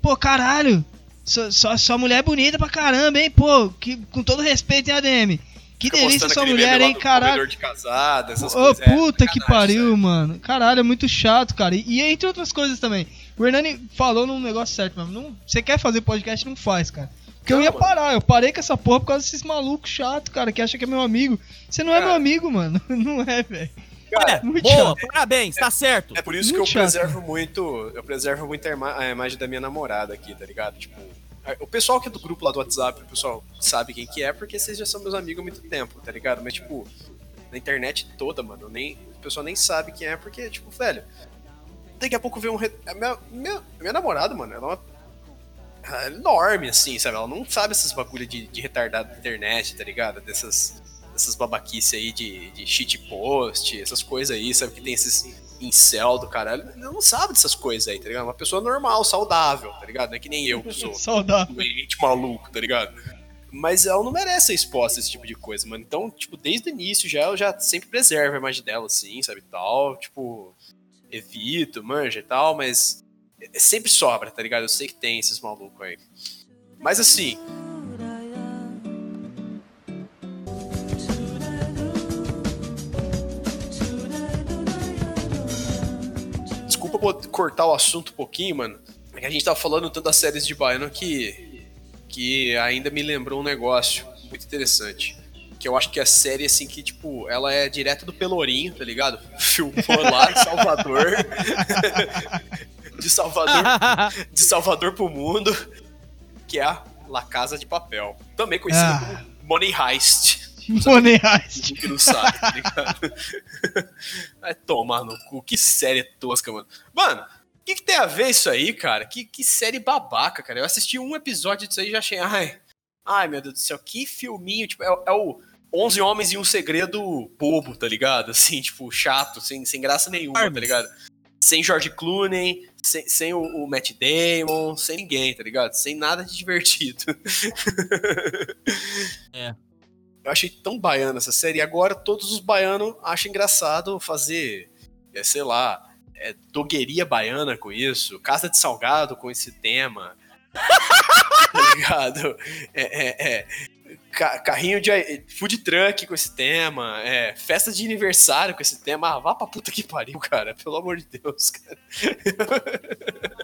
Pô, caralho, sua, sua, mulher é bonita pra caramba, hein? Pô, que, com todo respeito, hein, ADM? Que Fica delícia sua mulher, hein, caralho. De casada, essas Ô, é, puta que pariu, mano. Caralho, é muito chato, cara. E, e, entre outras coisas também. O Hernani falou num negócio certo, mano. Não, você quer fazer podcast, não faz, cara. Porque não, eu ia mano. parar, eu parei com essa porra por causa desses malucos chato, cara, que acha que é meu amigo. Você não é cara. é meu amigo, mano. Não é, velho. Cara, muito boa, chato. parabéns, tá certo. É por isso muito que eu chato. preservo muito. Eu preservo muito a imagem da minha namorada aqui, tá ligado? Tipo, o pessoal que é do grupo lá do WhatsApp, o pessoal sabe quem que é, porque vocês já são meus amigos há muito tempo, tá ligado? Mas, tipo, na internet toda, mano, nem, o pessoal nem sabe quem é, porque, tipo, velho, daqui a pouco vê um. Re... Minha, minha, minha namorada, mano, ela é uma. Ela é enorme, assim, sabe? Ela não sabe essas bagulho de, de retardado da internet, tá ligado? Dessas, dessas babaquices aí de, de shit post, essas coisas aí, sabe? Que tem esses incel do caralho, não sabe dessas coisas aí, tá ligado? Uma pessoa normal, saudável, tá ligado? Não é que nem eu que sou saudável. doente, maluco, tá ligado? Mas ela não merece ser exposta a esse tipo de coisa, mano. Então, tipo, desde o início já eu já sempre preservo a imagem dela, assim, sabe, tal. Tipo, evito, manja e tal, mas sempre sobra, tá ligado? Eu sei que tem esses malucos aí. Mas assim, cortar o assunto um pouquinho, mano, é que a gente tava falando tanto das séries de baiano que, que ainda me lembrou um negócio muito interessante. Que eu acho que a série, assim, que, tipo, ela é direto do Pelourinho, tá ligado? Filmou lá em Salvador. de Salvador, de Salvador pro mundo, que é a La Casa de Papel. Também conhecida Ah. como Money Heist. Money Heist. que não sabe, tá ligado? Vai tomar no cu. Que série tosca, mano. Mano, o que, que tem a ver isso aí, cara? Que, que série babaca, cara. Eu assisti um episódio disso aí e já achei. Ai, ai, meu Deus do céu, que filminho. Tipo, é, é o 11 Homens e um Segredo bobo, tá ligado? Assim, tipo, chato, sem, sem graça nenhuma, tá Armas. ligado? Sem George Clooney, sem, sem o, o Matt Damon, sem ninguém, tá ligado? Sem nada de divertido. É. Eu achei tão baiana essa série. E agora todos os baianos acham engraçado fazer, é, sei lá, é, dogueria baiana com isso, casa de salgado com esse tema. tá ligado? É, é, é, ca- carrinho de food truck com esse tema, é, festa de aniversário com esse tema. Ah, vá pra puta que pariu, cara. Pelo amor de Deus, cara.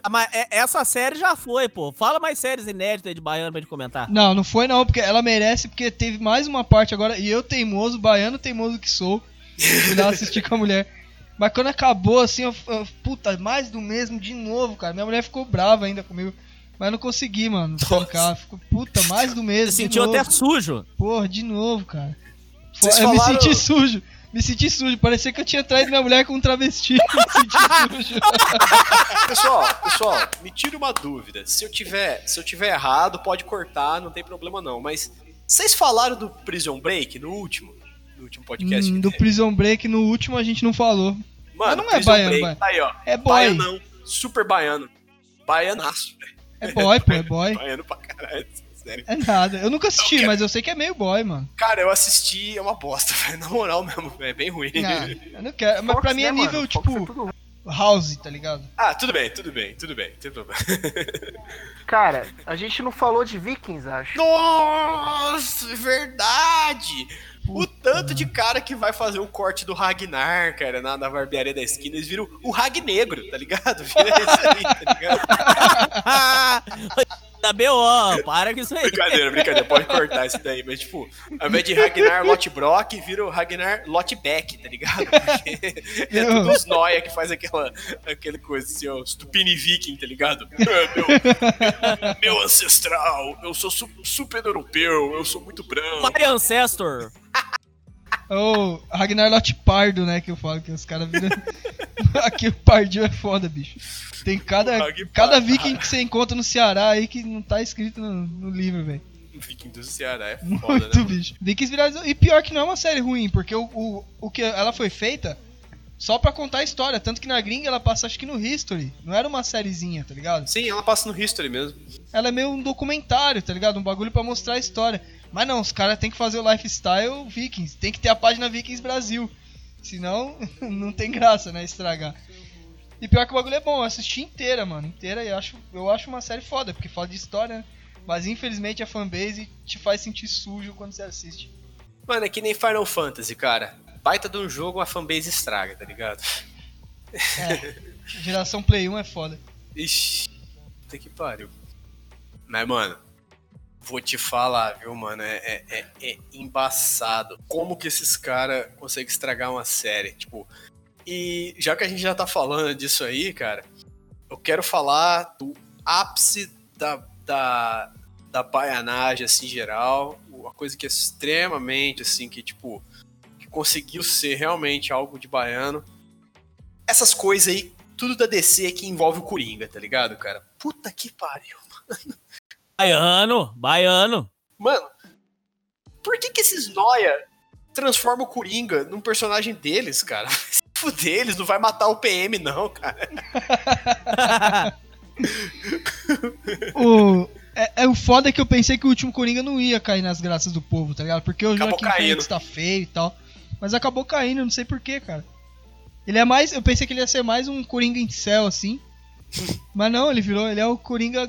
Ah, Mas é- essa série já foi, pô. Fala mais séries inéditas aí de baiano pra gente comentar. Não, não foi não, porque ela merece, porque teve mais uma parte agora, e eu teimoso, baiano teimoso que sou, fui lá assistir com a mulher. Mas quando acabou, assim, eu, eu- puta, mais do mesmo de novo, cara. Minha mulher ficou brava ainda comigo. Mas eu não consegui, mano, trancar. Ficou, puta, mais do mesmo. Você sentiu novo. até sujo. Porra, de novo, cara. Vocês eu me falaram- senti sujo. Me senti sujo. Parecia que eu tinha traído minha mulher com um travesti. me senti sujo. Pessoal, pessoal, me tira uma dúvida. Se eu tiver, se eu tiver errado, pode cortar, não tem problema não. Mas vocês falaram do Prison Break no último, no último podcast? Hum, do teve? Prison Break no último a gente não falou. Mano, mas não é Prison baiano, Break, vai. tá aí, ó. É boy. Baianão, super baiano. Baianaço, velho. É boy, pô, é boy. Baiano pra caralho, sério. É nada. Eu nunca assisti, Não, mas eu sei que é meio boy, mano. Cara, eu assisti, é uma bosta, velho. Na moral mesmo, velho, é bem ruim. Ah, eu não quero. Mas Fox, pra mim é né, nível, mano? É tipo, tudo ruim. House, tá ligado? Ah, tudo bem, tudo bem, tudo bem, tem problema. Cara, a gente não falou de Vikings, acho. Nossa, é verdade! O tanto de cara que vai fazer o corte do Ragnar, cara, na, na barbearia da esquina, eles viram o Rag Negro, tá ligado? Vira isso aí, tá ligado? da BO, para com isso aí. Brincadeira, brincadeira, pode cortar isso daí, mas tipo, ao invés de Ragnar Lotbrock, vira o Ragnar Lotbeck, tá ligado? Porque é tudo os noia que faz aquela, aquele coisa assim, ó, Stupini Viking, tá ligado? É, meu, meu ancestral, eu sou su- super europeu, eu sou muito branco. My Ancestor. Ou Ragnar Lot Pardo, né? Que eu falo que os caras viram. Aqui o Pardio é foda, bicho. Tem cada, cada viking que você encontra no Ceará aí que não tá escrito no, no livro, velho. Viking do Ceará é foda, Muito né? bicho. Vikings. E pior que não é uma série ruim, porque o, o, o que ela foi feita só pra contar a história. Tanto que na gringa ela passa, acho que no History. Não era uma sériezinha, tá ligado? Sim, ela passa no History mesmo. Ela é meio um documentário, tá ligado? Um bagulho pra mostrar a história. Mas não, os caras tem que fazer o lifestyle Vikings. Tem que ter a página Vikings Brasil. Senão, não tem graça, né? Estragar. E pior que o bagulho é bom, eu assisti inteira, mano. Inteira e eu acho, eu acho uma série foda, porque fala de história, né? Mas infelizmente a fanbase te faz sentir sujo quando você assiste. Mano, é que nem Final Fantasy, cara. Baita de um jogo, a fanbase estraga, tá ligado? É, geração Play 1 é foda. Ixi, puta que pariu. Mas, mano, vou te falar, viu, mano? É, é, é- é embaçado. Como que esses caras conseguem estragar uma série? Tipo, e já que a gente já tá falando disso aí, cara, eu quero falar do ápice da, da, da baianagem, assim, geral. Uma coisa que é extremamente, assim, que, tipo, que conseguiu ser realmente algo de baiano. Essas coisas aí tudo da DC que envolve o Coringa, tá ligado, cara? Puta que pariu. Baiano, baiano. Mano, por que que esses noia transformam o Coringa num personagem deles, cara? Se fuder, eles não vai matar o PM, não, cara. O, é, é o foda que eu pensei que o último Coringa não ia cair nas graças do povo, tá ligado? Porque o Acabou Joaquim caindo. Phoenix tá feio e tal. Mas acabou caindo, eu não sei porquê, cara. Ele é mais. Eu pensei que ele ia ser mais um Coringa em céu, assim. mas não, ele virou. Ele é o Coringa.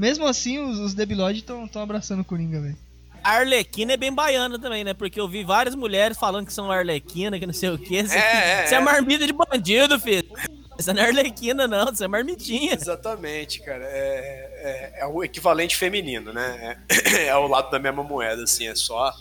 Mesmo assim, os, os debilóides estão abraçando o Coringa, velho. A Arlequina é bem baiana também, né? Porque eu vi várias mulheres falando que são Arlequina, que não sei o quê. Você É, é, é é. marmita de bandido, filho. Você não é Arlequina, não. Você é marmitinha. Exatamente, cara. É, é, é o equivalente feminino, né? É, é o lado da mesma moeda, assim. É só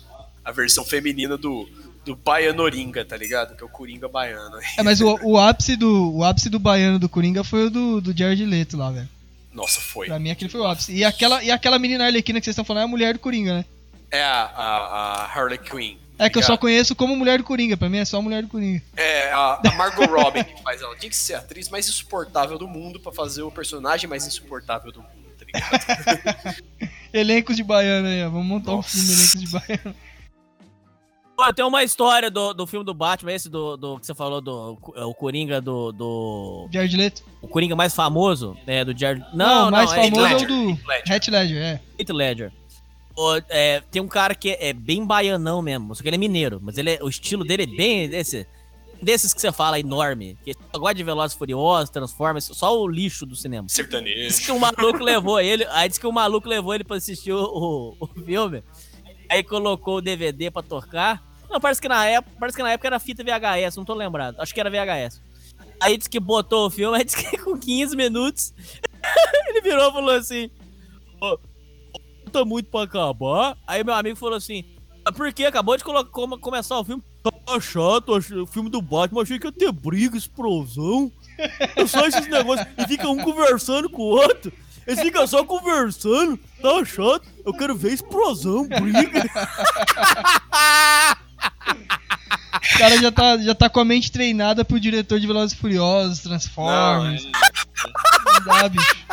a versão feminina do, do Baianoringa, tá ligado? Que é o Coringa baiano. É, mas o, o, ápice do, o ápice do baiano do Coringa foi o do, do Jared Leto lá, velho. Nossa, foi. Pra mim aquele foi o ápice. E aquela, e aquela menina arlequina que vocês estão falando é a mulher do Coringa, né? É a, a, a Harley Quinn. É que eu só conheço como mulher do Coringa, pra mim é só mulher do Coringa. É, a, a Margot Robbie que faz ela. Tinha que ser a atriz mais insuportável do mundo pra fazer o personagem mais insuportável do mundo, tá ligado? elencos de baiano aí, ó. Vamos montar Nossa. um filme elencos de baiano. Pô, tem uma história do, do filme do Batman, esse do, do que você falou, do é o Coringa do. do... Jared Leto. O Coringa mais famoso, é, do Jared. Não, o mais é famoso é o do Heath Ledger, é. Heath Ledger. O, é, tem um cara que é, é, bem baianão mesmo, só que ele é mineiro, mas ele é, o estilo dele é bem desse, desses que você fala, enorme. Que gosta de Velozes Furiosos, Transformers, só o lixo do cinema. Sertanejo. Diz que o maluco levou ele, aí diz que o maluco levou ele pra assistir o, o, o filme, aí colocou o DVD pra tocar, não, parece que na época, parece que na época era fita VHS, não tô lembrado. Acho que era VHS. Aí disse que botou o filme, aí disse que com 15 minutos ele virou e falou assim: oh, tá muito pra acabar. Aí meu amigo falou assim: ah, por que? Acabou de começar o filme. Tá chato, o filme do Batman, achei que ia ter briga, explosão. Só esses negócios. E fica um conversando com o outro. Eles ficam só conversando. Tá chato. Eu quero ver explosão, briga. O cara já tá, já tá com a mente treinada pro diretor de Velozes e Furiosos, Transformers. Não, é... Não dá, bicho.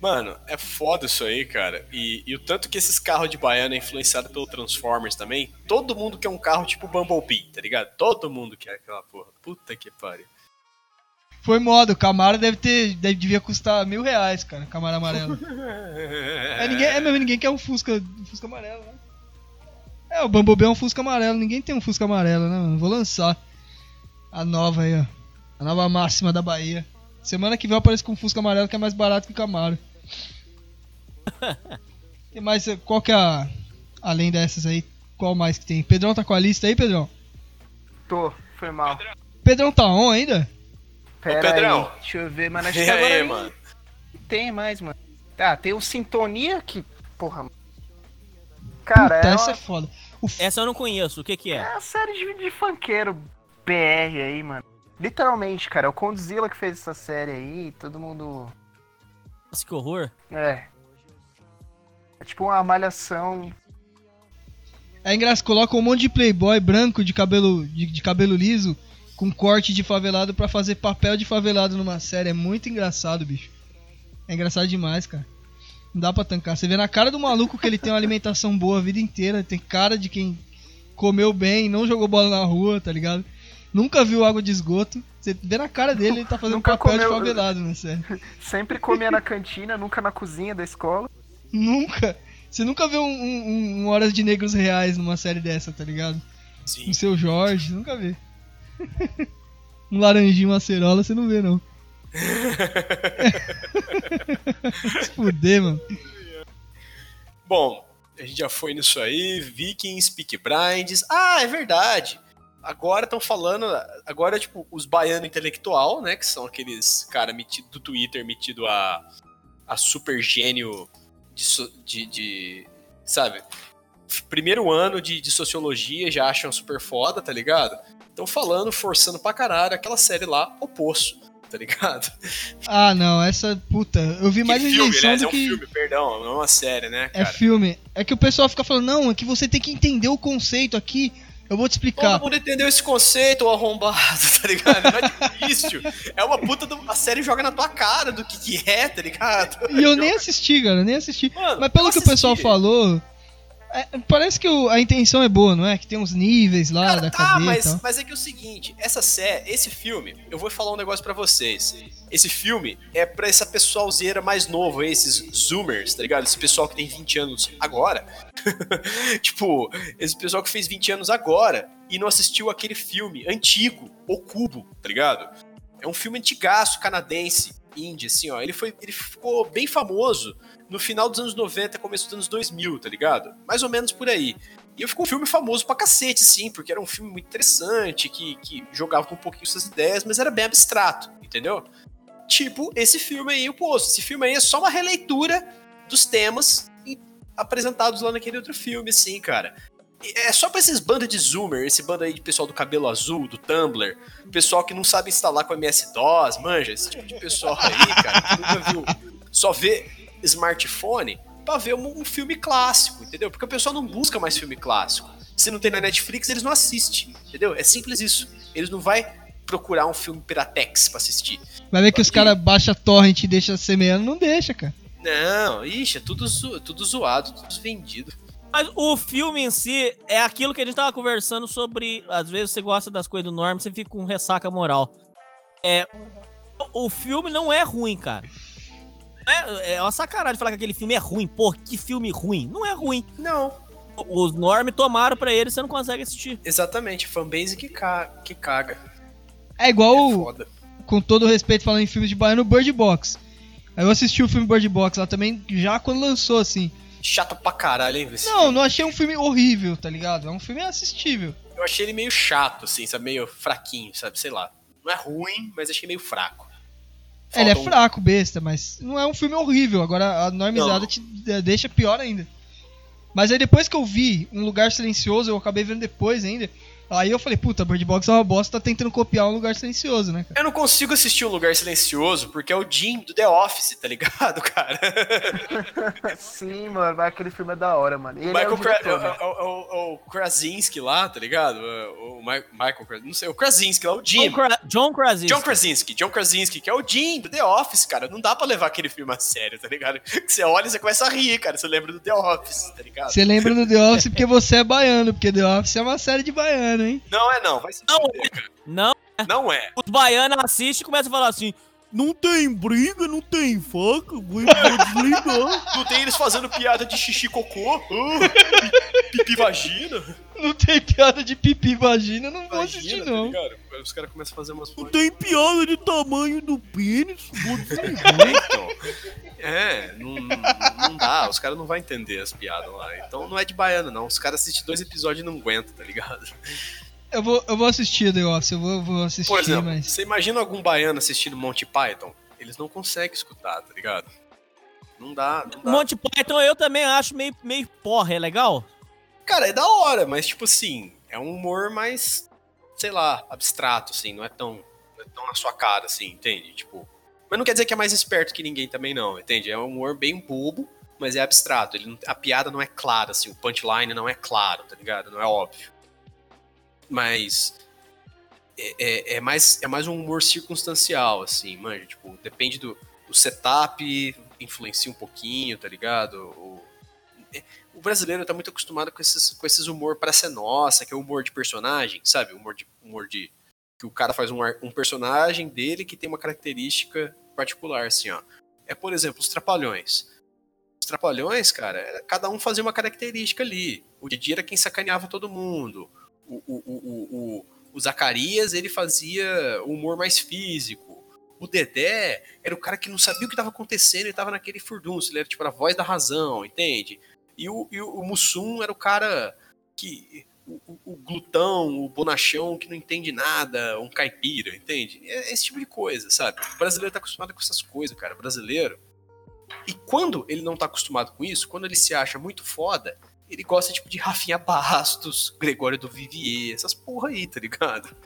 Mano, é foda isso aí, cara. E, e o tanto que esses carros de baiano é influenciado pelo Transformers também. Todo mundo quer um carro tipo Bumblebee, tá ligado? Todo mundo quer aquela porra. Puta que pariu. Foi moda, o Camaro deve ter. Deve, devia custar mil reais, cara, Camaro amarelo. é, ninguém, é mesmo, ninguém quer um Fusca, um Fusca amarelo, né? É, o Bumblebee é um Fusca amarelo. Ninguém tem um Fusca amarelo, né, mano? Vou lançar a nova aí, ó. A nova máxima da Bahia. Semana que vem eu apareço com um Fusca amarelo que é mais barato que o Camaro. tem mais. Qual que é a. Além dessas aí, qual mais que tem? Pedrão tá com a lista aí, Pedrão? Tô, foi mal. Pedrão tá on ainda? Pera Ô, Pedrão. Aí, deixa eu ver, mano. Acho que agora aí, mano. tem mais, mano. Tá, tem o Sintonia que. Porra, Cara, Puta, é essa uma... é foda. Essa eu não conheço, o que que é? É a série de, de funkeiro BR aí, mano. Literalmente, cara, é o Condzilla que fez essa série aí, todo mundo... Nossa, que horror. É. É tipo uma malhação... É engraçado, coloca um monte de playboy branco de cabelo, de, de cabelo liso com corte de favelado para fazer papel de favelado numa série. É muito engraçado, bicho. É engraçado demais, cara. Não dá pra tancar. Você vê na cara do maluco que ele tem uma alimentação boa a vida inteira. Tem cara de quem comeu bem, não jogou bola na rua, tá ligado? Nunca viu água de esgoto. Você vê na cara dele, ele tá fazendo nunca papel comeu... de favelado, né, sério. Sempre comia na cantina, nunca na cozinha da escola. Nunca. Você nunca viu um, um, um Horas de Negros Reais numa série dessa, tá ligado? Sim. O seu Jorge, nunca vê. um laranjinho, uma acerola, você não vê, não. Fuder, mano. Bom, a gente já foi nisso aí. Vikings, Peak Blinds. Ah, é verdade. Agora estão falando. Agora, tipo, os baianos intelectual, né? Que são aqueles cara metido, do Twitter metido a, a super gênio de, de, de sabe? Primeiro ano de, de sociologia já acham super foda, tá ligado? Estão falando, forçando pra caralho aquela série lá, O Poço tá ligado? Ah, não, essa puta. Eu vi que mais filme, rejeição do é que. É um filme, perdão, não é uma série, né? É cara? É filme. É que o pessoal fica falando, não, é que você tem que entender o conceito aqui. Eu vou te explicar. Todo mundo entendeu esse conceito, o arrombado, tá ligado? Não é difícil. é uma puta. Do... A série joga na tua cara do que, que é, tá ligado? E eu nem assisti, cara, nem assisti. Mano, Mas pelo que assisti. o pessoal falou, é, parece que o, a intenção é boa, não é? Que tem uns níveis lá Cara, da tá, cadeia mas, mas é que é o seguinte, essa série, esse filme, eu vou falar um negócio para vocês. Esse filme é pra essa pessoalzeira mais novo, esses zoomers, tá ligado? Esse pessoal que tem 20 anos agora. tipo, esse pessoal que fez 20 anos agora e não assistiu aquele filme antigo, O Cubo, tá ligado? É um filme antigaço, canadense, indie, assim, ó. Ele, foi, ele ficou bem famoso no final dos anos 90, começo dos anos 2000, tá ligado? Mais ou menos por aí. E ficou um filme famoso pra cacete, sim, porque era um filme muito interessante, que, que jogava um pouquinho suas ideias, mas era bem abstrato, entendeu? Tipo esse filme aí, o Poço. Esse filme aí é só uma releitura dos temas apresentados lá naquele outro filme, assim, cara. É só pra esses bandos de zoomer, esse bando aí de pessoal do cabelo azul, do Tumblr, pessoal que não sabe instalar com MS-DOS, manja, esse tipo de pessoal aí, cara, que nunca viu, só vê smartphone pra ver um, um filme clássico, entendeu? Porque o pessoal não busca mais filme clássico. Se não tem na Netflix, eles não assistem, entendeu? É simples isso. Eles não vai procurar um filme Piratex pra assistir. Vai ver que os caras baixam torrent e deixam semeando, não deixa, cara. Não, ixi, é tudo, zo tudo zoado, tudo vendido. Mas o filme em si é aquilo que a gente tava conversando sobre. Às vezes você gosta das coisas do Norm, você fica com ressaca moral. É. O filme não é ruim, cara. É, é uma sacanagem falar que aquele filme é ruim. Pô, que filme ruim. Não é ruim. Não. Os Norm tomaram pra ele, você não consegue assistir. Exatamente, fanbase que, ca que caga. É igual, é com todo respeito, falando em filmes de baiano, Bird Box. Aí eu assisti o filme Bird Box lá também, já quando lançou, assim. Chato pra caralho, hein? não, filme. não achei um filme horrível, tá ligado? É um filme assistível. Eu achei ele meio chato, assim, sabe? Meio fraquinho, sabe? Sei lá. Não é ruim, mas achei meio fraco. Falta ele é fraco, besta, mas não é um filme horrível. Agora a normizada te deixa pior ainda. Mas aí depois que eu vi Um Lugar Silencioso, eu acabei vendo depois ainda. Aí eu falei, puta, Bird Box é uma bosta, tá tentando copiar um lugar silencioso, né? Cara? Eu não consigo assistir um lugar silencioso porque é o Jim do The Office, tá ligado, cara? Sim, mano, aquele filme é da hora, mano. Ele Michael é o, diretor, Kra né? o, o, o, Krasinski lá, tá ligado? O, Michael, não sei, o Krasinski lá, o Jim. John, Kra John Krasinski. John Krasinski, John Krasinski, que é o Jim do The Office, cara. Não dá pra levar aquele filme a sério, tá ligado? Que você olha e você começa a rir, cara. Você lembra do The Office, tá ligado? Você lembra do The Office porque você é baiano, porque The Office é uma série de baiano, hein? Não é não, vai se não, cara. Não. Não é. Os baianos assistem e começam a falar assim: não tem briga, não tem faca, vou desligar. Não tem eles fazendo piada de xixi cocô, uh, pipi vagina. Não tem piada de pipi vagina, não vou assistir não. Tá Os caras começam a fazer umas Não tem piada de tamanho do pênis, vou desligar. então, é, não, não dá, os caras não vão entender as piadas lá. Então não é de baiano não, os caras assistem dois episódios e não aguentam, tá ligado? Eu vou, eu vou assistir The Office, eu vou, vou assistir, Por exemplo, mas... você imagina algum baiano assistindo Monty Python? Eles não conseguem escutar, tá ligado? Não dá, não dá. Monty Python eu também acho meio, meio porra, é legal? Cara, é da hora, mas tipo assim, é um humor mais, sei lá, abstrato, assim, não é tão, não é tão na sua cara, assim, entende? Tipo, mas não quer dizer que é mais esperto que ninguém também não, entende? É um humor bem bobo, mas é abstrato. Ele, a piada não é clara, assim, o punchline não é claro, tá ligado? Não é óbvio mas é, é, é, mais, é mais um humor circunstancial, assim, manja, tipo, depende do, do setup, influencia um pouquinho, tá ligado? O, é, o brasileiro tá muito acostumado com esses, com esses humor para ser nossa, que é humor de personagem, sabe? Humor de, humor de que o cara faz um, um personagem dele que tem uma característica particular, assim, ó. É, por exemplo, os Trapalhões. Os Trapalhões, cara, cada um fazia uma característica ali. O Didi era quem sacaneava todo mundo o, o, o, o, Zacarias ele fazia humor mais físico. O Dedé era o cara que não sabia o que estava acontecendo, ele estava naquele furdunço, ele era tipo a voz da razão, entende? E o, e o Mussum era o cara que. O, o, glutão, o bonachão que não entende nada, um caipira, entende? É esse tipo de coisa, sabe? O brasileiro tá acostumado com essas coisas, cara. O brasileiro. E quando ele não tá acostumado com isso, quando ele se acha muito foda, ele gosta, tipo, de Rafinha Bastos, Gregório do Vivier, essas porra aí, tá ligado?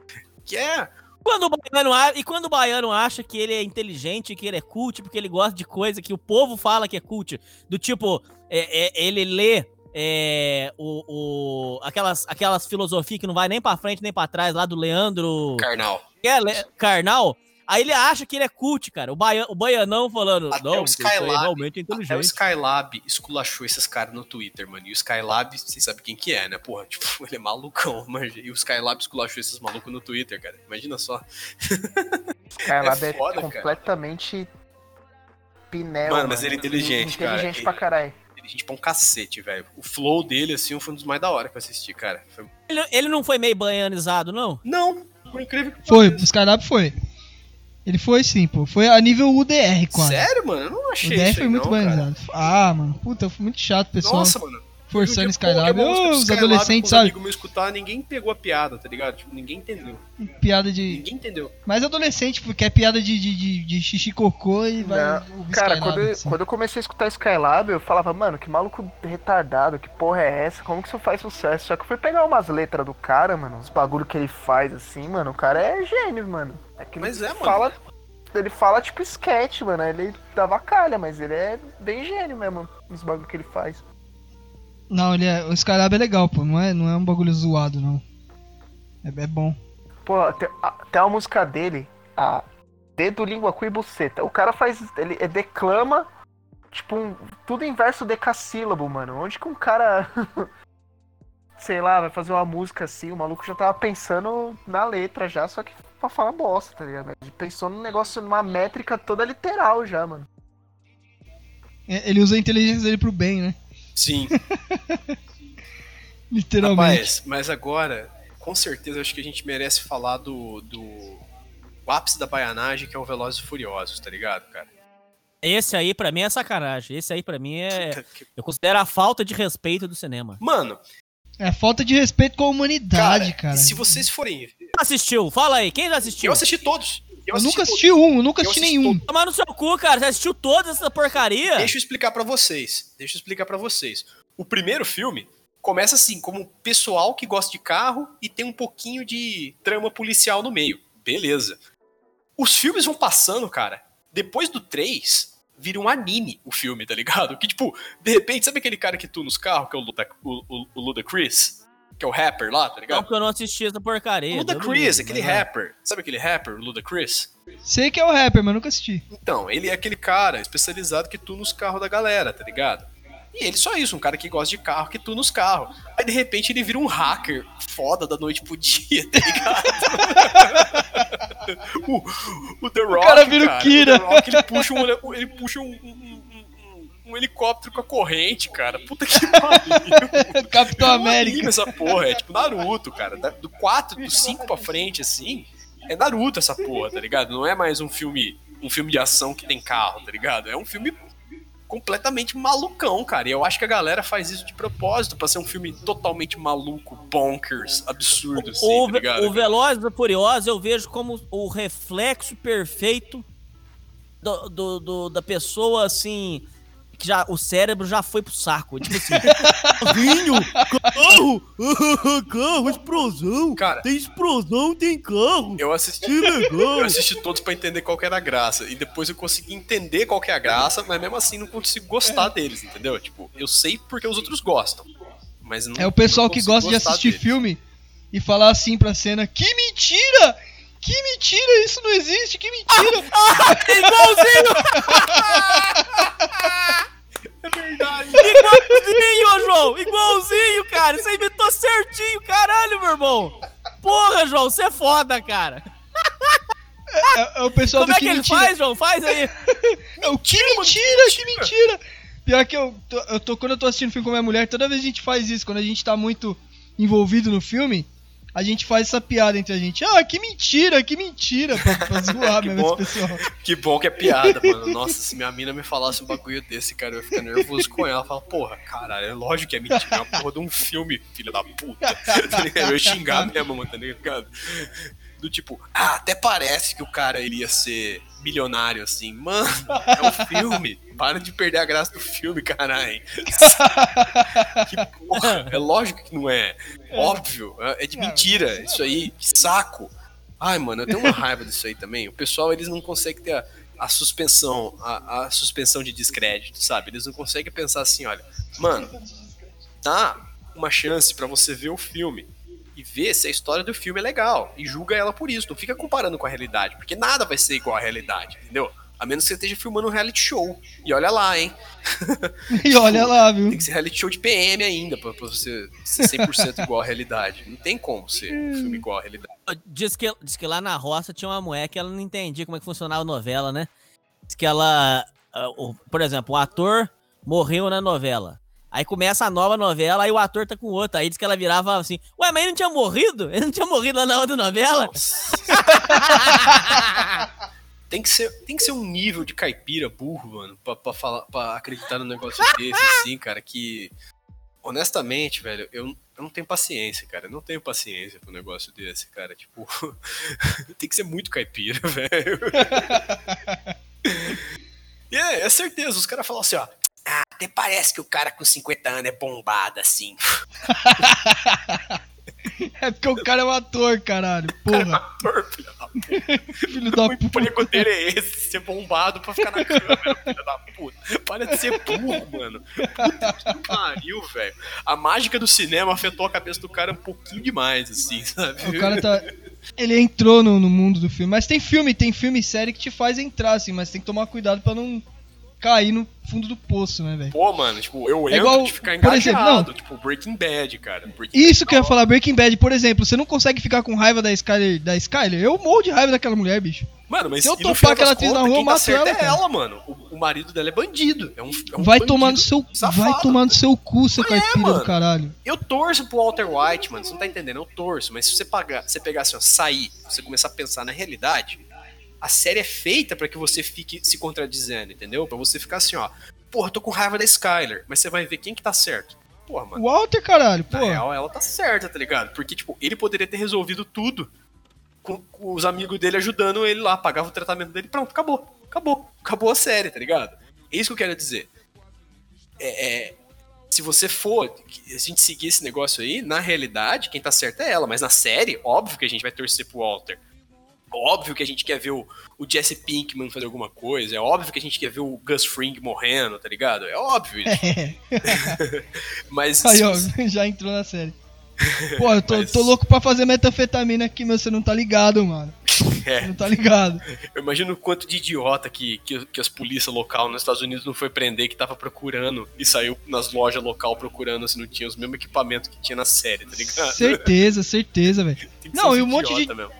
Que é. Quando o baiano, e quando o baiano acha que ele é inteligente, que ele é cult, porque ele gosta de coisa que o povo fala que é cult, do tipo, é, é, ele lê é, o, o, aquelas, aquelas filosofias que não vai nem pra frente nem pra trás, lá do Leandro... Carnal. É, Le, Carnal, Aí ele acha que ele é cult, cara. O, baia, o baianão falando, até não, o Skylab, realmente é inteligente. Até o Skylab esculachou esses caras no Twitter, mano. E o Skylab, vocês sabem quem que é, né? Porra, tipo, ele é malucão, mano. E o Skylab esculachou esses malucos no Twitter, cara. Imagina só. Skylab é, foda, é completamente pinel. Mano, mas ele é inteligente, cara. Inteligente pra caralho inteligente pra um cacete, velho. O flow dele, assim, foi um dos mais da hora que eu assisti, cara. Foi... Ele, ele não foi meio baianizado, não? Não, por incrível que Foi, o Skylab foi. Ele foi sim, pô. Foi a nível UDR, quase. Sério, mano? Eu não achei O UDR foi muito bem analisado. Ah, mano. Puta, foi muito chato, pessoal. Nossa, mano. forçando Skylab. Oh, os adolescentes, sabe? me escutar, ninguém pegou a piada, tá ligado? Tipo, ninguém entendeu. Piada de. Ninguém entendeu. Mas adolescente, porque é piada de, de, de, de xixi cocô e vai. Cara, Skylab, quando, eu, assim. quando eu comecei a escutar Skylab, eu falava, mano, que maluco retardado, que porra é essa? Como que isso faz sucesso? Só que eu fui pegar umas letras do cara, mano, os bagulho que ele faz assim, mano. O cara é gênio, mano. É que Mas é, mano. Fala, ele fala tipo sketch, mano. Ele dava calha, mas ele é bem gênio mesmo, os bagulho que ele faz. Não, ele é, o Skylab é legal, pô. Não é, não é um bagulho zoado, não. É, é bom. Pô, tem, tem uma música dele, a Dedo, Língua, Cu e Buceta. O cara faz. Ele, ele declama, tipo, um, tudo em verso decassílabo, mano. Onde que um cara. sei lá, vai fazer uma música assim, o maluco já tava pensando na letra já, só que pra falar bosta, tá ligado? Ele pensou num negócio, numa métrica toda literal já, mano. É, ele usa a inteligência dele pro bem, né? Sim. Literalmente. Rapaz, mas agora, com certeza, acho que a gente merece falar do, do o ápice da baianagem, que é o Velozes e Furiosos, tá ligado, cara? Esse aí, pra mim, é sacanagem. Esse aí, pra mim, é. Eu considero a falta de respeito do cinema. Mano. É falta de respeito com a humanidade, cara. cara. se vocês forem. Assistiu? Fala aí, quem já assistiu? Eu assisti todos. Eu, eu nunca assisti um, eu nunca assisti, assisti nenhum. Tomar no seu cu, cara. Você assistiu toda essa porcaria? Deixa eu explicar para vocês. Deixa eu explicar para vocês. O primeiro filme começa assim, como um pessoal que gosta de carro e tem um pouquinho de trama policial no meio. Beleza. Os filmes vão passando, cara. Depois do 3, vira um anime o filme, tá ligado? Que, tipo, de repente, sabe aquele cara que tu nos carros, que é o, Luda, o, o, o Ludacris? que é o rapper lá, tá ligado? Não, porque eu não assisti essa porcaria. Luda Chris, aquele né? rapper. Sabe aquele rapper, Luda Chris? Sei que é o rapper, mas nunca assisti. Então, ele é aquele cara especializado que tu nos carros da galera, tá ligado? E ele só isso, um cara que gosta de carro, que tu nos carros. Aí de repente ele vira um hacker foda da noite pro dia, tá ligado? o, o The Rock. O cara vira o Kira. O The Rock, ele puxa um, ele puxa um, um um helicóptero com a corrente, cara. Puta que pariu. Capitão América. essa porra, é tipo Naruto, cara. Do 4, do 5 pra frente, assim, é Naruto essa porra, tá ligado? Não é mais um filme, um filme de ação que tem carro, tá ligado? É um filme completamente malucão, cara. E eu acho que a galera faz isso de propósito para ser um filme totalmente maluco, bonkers, absurdo, assim, o, tá ligado? O Velozes e Furiosos eu vejo como o reflexo perfeito do, do, do, da pessoa, assim, que já, o cérebro já foi pro saco. Tipo assim, vinho, carro, carro, explosão. Cara, tem explosão, tem carro. Eu assisti, legal. eu assisti todos para entender qual que era a graça. E depois eu consegui entender qual que é a graça, mas mesmo assim não consigo gostar é. deles, entendeu? Tipo, eu sei porque os outros gostam. Mas não, é o pessoal que gosta de assistir deles. filme e falar assim pra cena: Que mentira! Que mentira, isso não existe, que mentira! Ah, igualzinho! é verdade. Igualzinho, João! Igualzinho, cara! Você inventou certinho, caralho, meu irmão! Porra, João, você é foda, cara! É, é, o pessoal Como do é que, que ele mentira. faz, João? Faz aí! É o que mentira, que mentira! Pior que eu tô, eu tô, quando eu tô assistindo filme com a minha mulher, toda vez a gente faz isso, quando a gente tá muito envolvido no filme, a gente faz essa piada entre a gente. Ah, que mentira, que mentira. Pra, pra zoar mesmo bom, esse pessoal. Que bom que é piada, mano. Nossa, se minha mina me falasse um bagulho desse, cara, eu ia ficar nervoso com ela. Fala, porra, caralho, é lógico que é mentira. É uma porra de um filme, filha da puta. Tá eu ia xingar mesmo, mano, tá ligado? Do tipo, ah, até parece que o cara iria ser milionário, assim. Mano, é um filme. Para de perder a graça do filme, caralho. que porra. É lógico que não é. Óbvio. É de mentira. Isso aí. Que saco. Ai, mano, eu tenho uma raiva disso aí também. O pessoal, eles não conseguem ter a, a suspensão, a, a, suspensão de descrédito, sabe? Eles não conseguem pensar assim, olha, mano, dá uma chance para você ver o filme e ver se a história do filme é legal e julga ela por isso. Não fica comparando com a realidade, porque nada vai ser igual à realidade, entendeu? A menos que você esteja filmando um reality show. E olha lá, hein? E olha lá, viu? Tem que ser reality show de PM ainda, pra, pra você ser 100% igual à realidade. Não tem como ser um filme igual à realidade. Diz que, diz que lá na roça tinha uma mulher que ela não entendia como é que funcionava a novela, né? Diz que ela. Uh, por exemplo, o ator morreu na novela. Aí começa a nova novela, aí o ator tá com outro. Aí diz que ela virava assim, ué, mas ele não tinha morrido? Ele não tinha morrido lá na outra novela? tem, que ser, tem que ser um nível de caipira burro, mano, pra, pra, falar, pra acreditar num negócio desse, assim, cara, que... honestamente, velho, eu, eu não tenho paciência, cara. Eu não tenho paciência pra um negócio desse, cara. Tipo, tem que ser muito caipira, velho. e é, é certeza, os caras falam assim, ó. Ah, até parece que o cara com 50 anos é bombado assim. É porque o cara é um ator, caralho. Porra. Cara, é ator, filho da puta. Filho da O puta. emprego dele é esse, ser bombado pra ficar na câmera, filho da puta. Para de ser burro, mano. Puta que pariu, velho. A mágica do cinema afetou a cabeça do cara um pouquinho demais, assim, sabe? O cara tá. Ele entrou no, no mundo do filme. Mas tem filme, tem filme e série que te faz entrar, assim, mas tem que tomar cuidado pra não cair no fundo do poço, né, velho? Pô, mano, tipo, eu É igual, de ficar por exemplo, engajado, tipo, Breaking Bad, cara. Breaking Isso Bad que eu ia falar, Breaking Bad, por exemplo, você não consegue ficar com raiva da Skyler, da Skyler? Eu morro de raiva daquela mulher, bicho. Mano, mas Se eu topar aquela atriz na rua, eu mato ela, é ela, mano. O, o marido dela é bandido. É um, é um vai bandido tomar no seu. safado. Vai tomar no seu cu, seu É, caipira mano. do caralho. Eu torço pro Walter White, mano. Você não tá entendendo? Eu torço. Mas se você, pagar, você pegar assim, ó, sair, você começar a pensar na realidade, a série é feita pra que você fique se contradizendo, entendeu? Pra você ficar assim, ó. Porra, eu tô com raiva da Skyler. Mas você vai ver quem que tá certo. Porra, mano. Walter, caralho, Na pô. real, ela tá certa, tá ligado? Porque, tipo, ele poderia ter resolvido tudo com, com os amigos dele ajudando ele lá, pagava o tratamento dele, pronto, acabou. Acabou. Acabou a série, tá ligado? É isso que eu quero dizer. É, é, se você for, a gente seguir esse negócio aí, na realidade, quem tá certo é ela, mas na série, óbvio que a gente vai torcer pro Walter. Óbvio que a gente quer ver o, o Jesse Pinkman fazer alguma coisa, é óbvio que a gente quer ver o Gus Fring morrendo, tá ligado? É óbvio isso. Mas Aí, ó, já entrou na série. Pô, eu tô, Mas- tô louco pra fazer metanfetamina aqui, meu, você não tá ligado, mano. é, Você não tá ligado. Eu imagino o quanto de idiota que, que, que as polícias local nos Estados Unidos não foi prender, que tava procurando e saiu nas lojas local procurando se não tinha os mesmos equipamentos que tinha na série, tá ligado? Certeza, certeza, velho. Não, e um monte de- mesmo.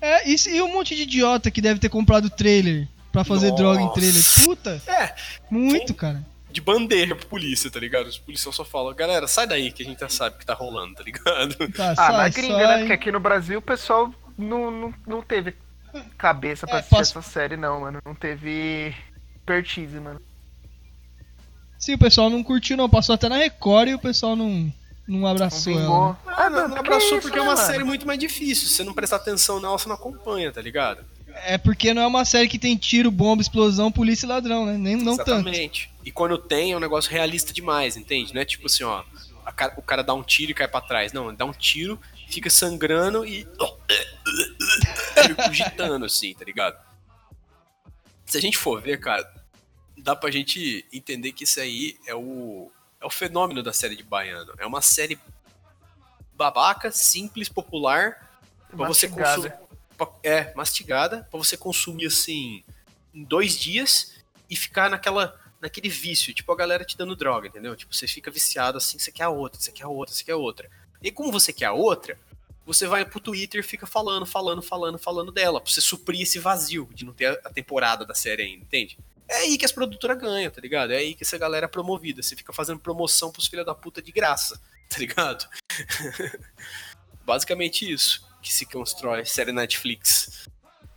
É, isso, e um monte de idiota que deve ter comprado trailer pra fazer Nossa. droga em trailer. Puta, É, muito, cara. de bandeja pro polícia, tá ligado? Os policiais só falam, galera, sai daí que a gente já sabe o que tá rolando, tá ligado? Tá, Ah, sai, na gringa, né? sai. Porque aqui no Brasil o pessoal não, não, não teve cabeça pra É, assistir posso- essa série, não, mano. Não teve expertise, mano. Sim, o pessoal não curtiu, não. Passou até na Record e o pessoal não, não Não abraçou ela. vingou. né? Ah, não, não abraçou isso, porque é né, uma mano? série muito mais difícil. Se você não prestar atenção nela, você não acompanha, tá ligado? É porque não é uma série que tem tiro, bomba, explosão, polícia e ladrão, né? Nem, não tanto. Exatamente. E quando tem, é um negócio realista demais, entende? Não é tipo assim, ó, a cara- o cara dá um tiro e cai pra trás. Não, ele dá um tiro, fica sangrando e. Cogitando, assim, tá ligado? Se a gente for ver, cara, dá pra gente entender que isso aí é o. É o fenômeno da série de Baiano. É uma série babaca, simples, popular, pra você consumir. É, mastigada, pra você consumir assim em dois dias e ficar naquela naquele vício, tipo a galera te dando droga, entendeu? Tipo, você fica viciado assim, você quer a outra, você quer a outra, você quer a outra. E como você quer a outra, você vai pro Twitter e fica falando, falando, falando, falando dela, pra você suprir esse vazio de não ter a- a temporada da série ainda, entende? É aí que as produtoras ganham, tá ligado? É aí que essa galera é promovida. Você fica fazendo promoção pros filha da puta de graça, tá ligado? Basicamente isso que se constrói série Netflix.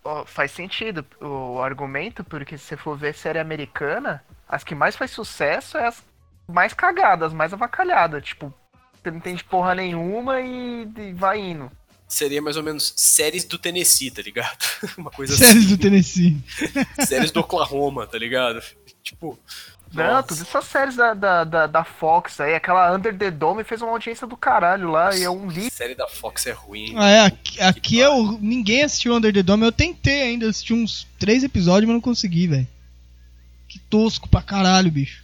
Ó, faz sentido o argumento, porque se você for ver série americana, as que mais faz sucesso é as mais cagadas, as mais avacalhadas. Tipo, você não entende porra nenhuma e, e vai indo. Seria mais ou menos séries do Tennessee, tá ligado? Uma coisa Séries assim. do Tennessee. séries do Oklahoma, tá ligado? Tipo. Não, nossa. todas essas séries da, da, da, da Fox aí, aquela Under the Dome fez uma audiência do caralho lá e é um lixo. série da Fox é ruim. Ah, é, aqui, aqui é o. Ninguém assistiu Under the Dome. Eu tentei ainda assistir uns três episódios, mas não consegui, velho. Que tosco pra caralho, bicho.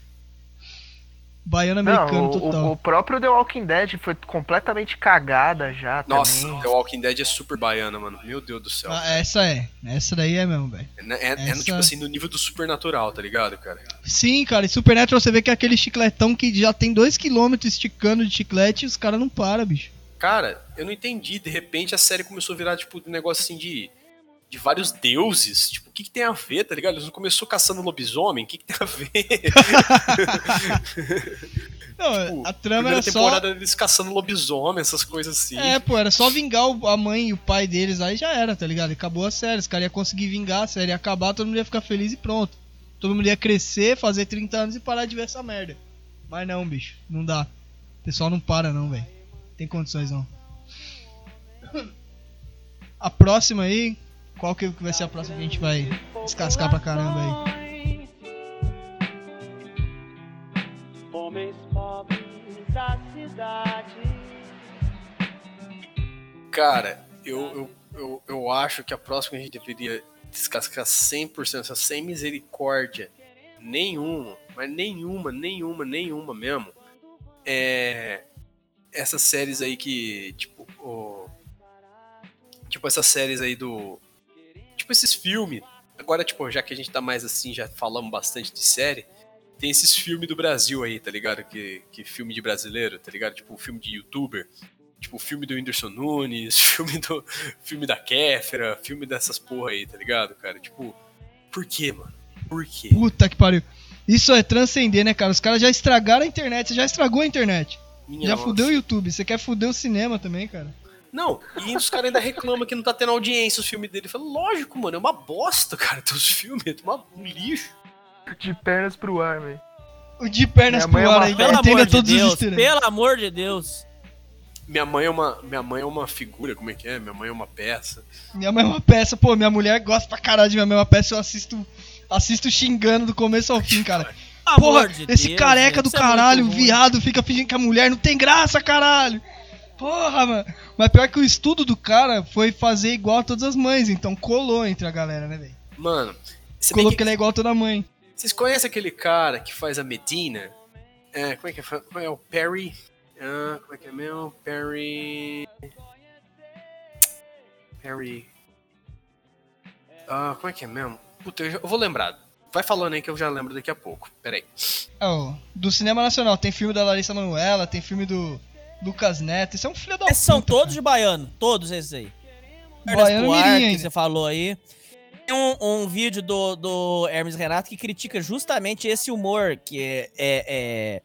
Baiano americano Não, total. o, o próprio The Walking Dead foi completamente cagada já Nossa, também. The Walking Dead é super baiana, mano. Meu Deus do céu. Ah, essa é. Essa daí é mesmo, velho. É, é- é essa- tipo assim, no nível do supernatural, tá ligado, cara? Sim, cara, e Supernatural você vê que é aquele chicletão que já tem 2km esticando de chiclete e os caras não param, bicho. Cara, eu não entendi. De repente a série começou a virar, tipo, um negócio assim de. De vários deuses. Tipo, o que, que tem a ver, tá ligado? Eles não começou caçando lobisomem? O que, que tem a ver? Não, Tipo, a trama era só. temporada eles caçando lobisomem, essas coisas assim. É, pô, era só vingar a mãe e o pai deles, aí já era, tá ligado? Acabou a série, os caras iam conseguir vingar, a série ia acabar, todo mundo ia ficar feliz e pronto. Todo mundo ia crescer, fazer 30 anos e parar de ver essa merda. Mas não, bicho, não dá. O pessoal não para não, velho. Tem condições não. A próxima aí, qual que vai ser a próxima que a gente vai descascar pra caramba aí? Homens pobres da cidade. Cara, eu, eu, eu, eu acho que a próxima a gente deveria descascar 100%, essa sem misericórdia nenhuma, mas nenhuma, nenhuma, nenhuma mesmo. É. Essas séries aí que, tipo, o, tipo essas séries aí do. Tipo esses filmes. Agora, tipo, já que a gente tá mais assim, já falamos bastante de série, tem esses filmes do Brasil aí, tá ligado? Que, que filme de brasileiro, tá ligado? Tipo, filme de youtuber. Tipo, filme do Whindersson Nunes, filme do. filme da Kéfera, filme dessas porra aí, tá ligado, cara? Tipo, por quê, mano? Por quê? Puta que pariu. Isso é transcender, né, cara? Os caras já estragaram a internet, você já estragou a internet. Minha já nossa. fudeu o YouTube, você quer fuder o cinema também, cara. Não, e os caras ainda reclamam que não tá tendo audiência os filmes dele. Fala, lógico, mano, é uma bosta, cara, teus filmes, é uma- um lixo. De pernas pro ar, velho. O de pernas Minha mãe é pro ar uma- aí, Pelo amor de todos os Deus, eggs. pelo amor de Deus. Minha mãe é uma, minha mãe é uma figura, como é que é? Minha mãe é uma peça. Minha mãe é uma peça, pô, minha mulher gosta pra caralho de minha mãe é uma peça, eu assisto, assisto xingando do começo ao fim, cara. Porra, de esse Deus, careca do é caralho, ruim. viado, fica fingindo que a mulher não tem graça, caralho. Porra, mano. Mas pior que o estudo do cara foi fazer igual a todas as mães, então colou entre a galera, né, velho? Mano, você Colou que que, ele é igual a toda mãe. vocês conhecem aquele cara que faz a Medina? É, como é que é? Como é o Perry? Ah, como é que é mesmo? Perry. Perry. Ah, como é que é mesmo? Puta, eu, já- eu vou lembrar. Vai falando aí que eu já lembro daqui a pouco. Pera aí. Ó, do cinema nacional, tem filme da Larissa Manoela, tem filme do Lucas Neto, isso é um filho da puta. São todos de baiano, todos esses aí. Baiano Buarque, mirim que você falou aí. Tem um, um vídeo do, do Hermes Renato que critica justamente esse humor, que é, é- é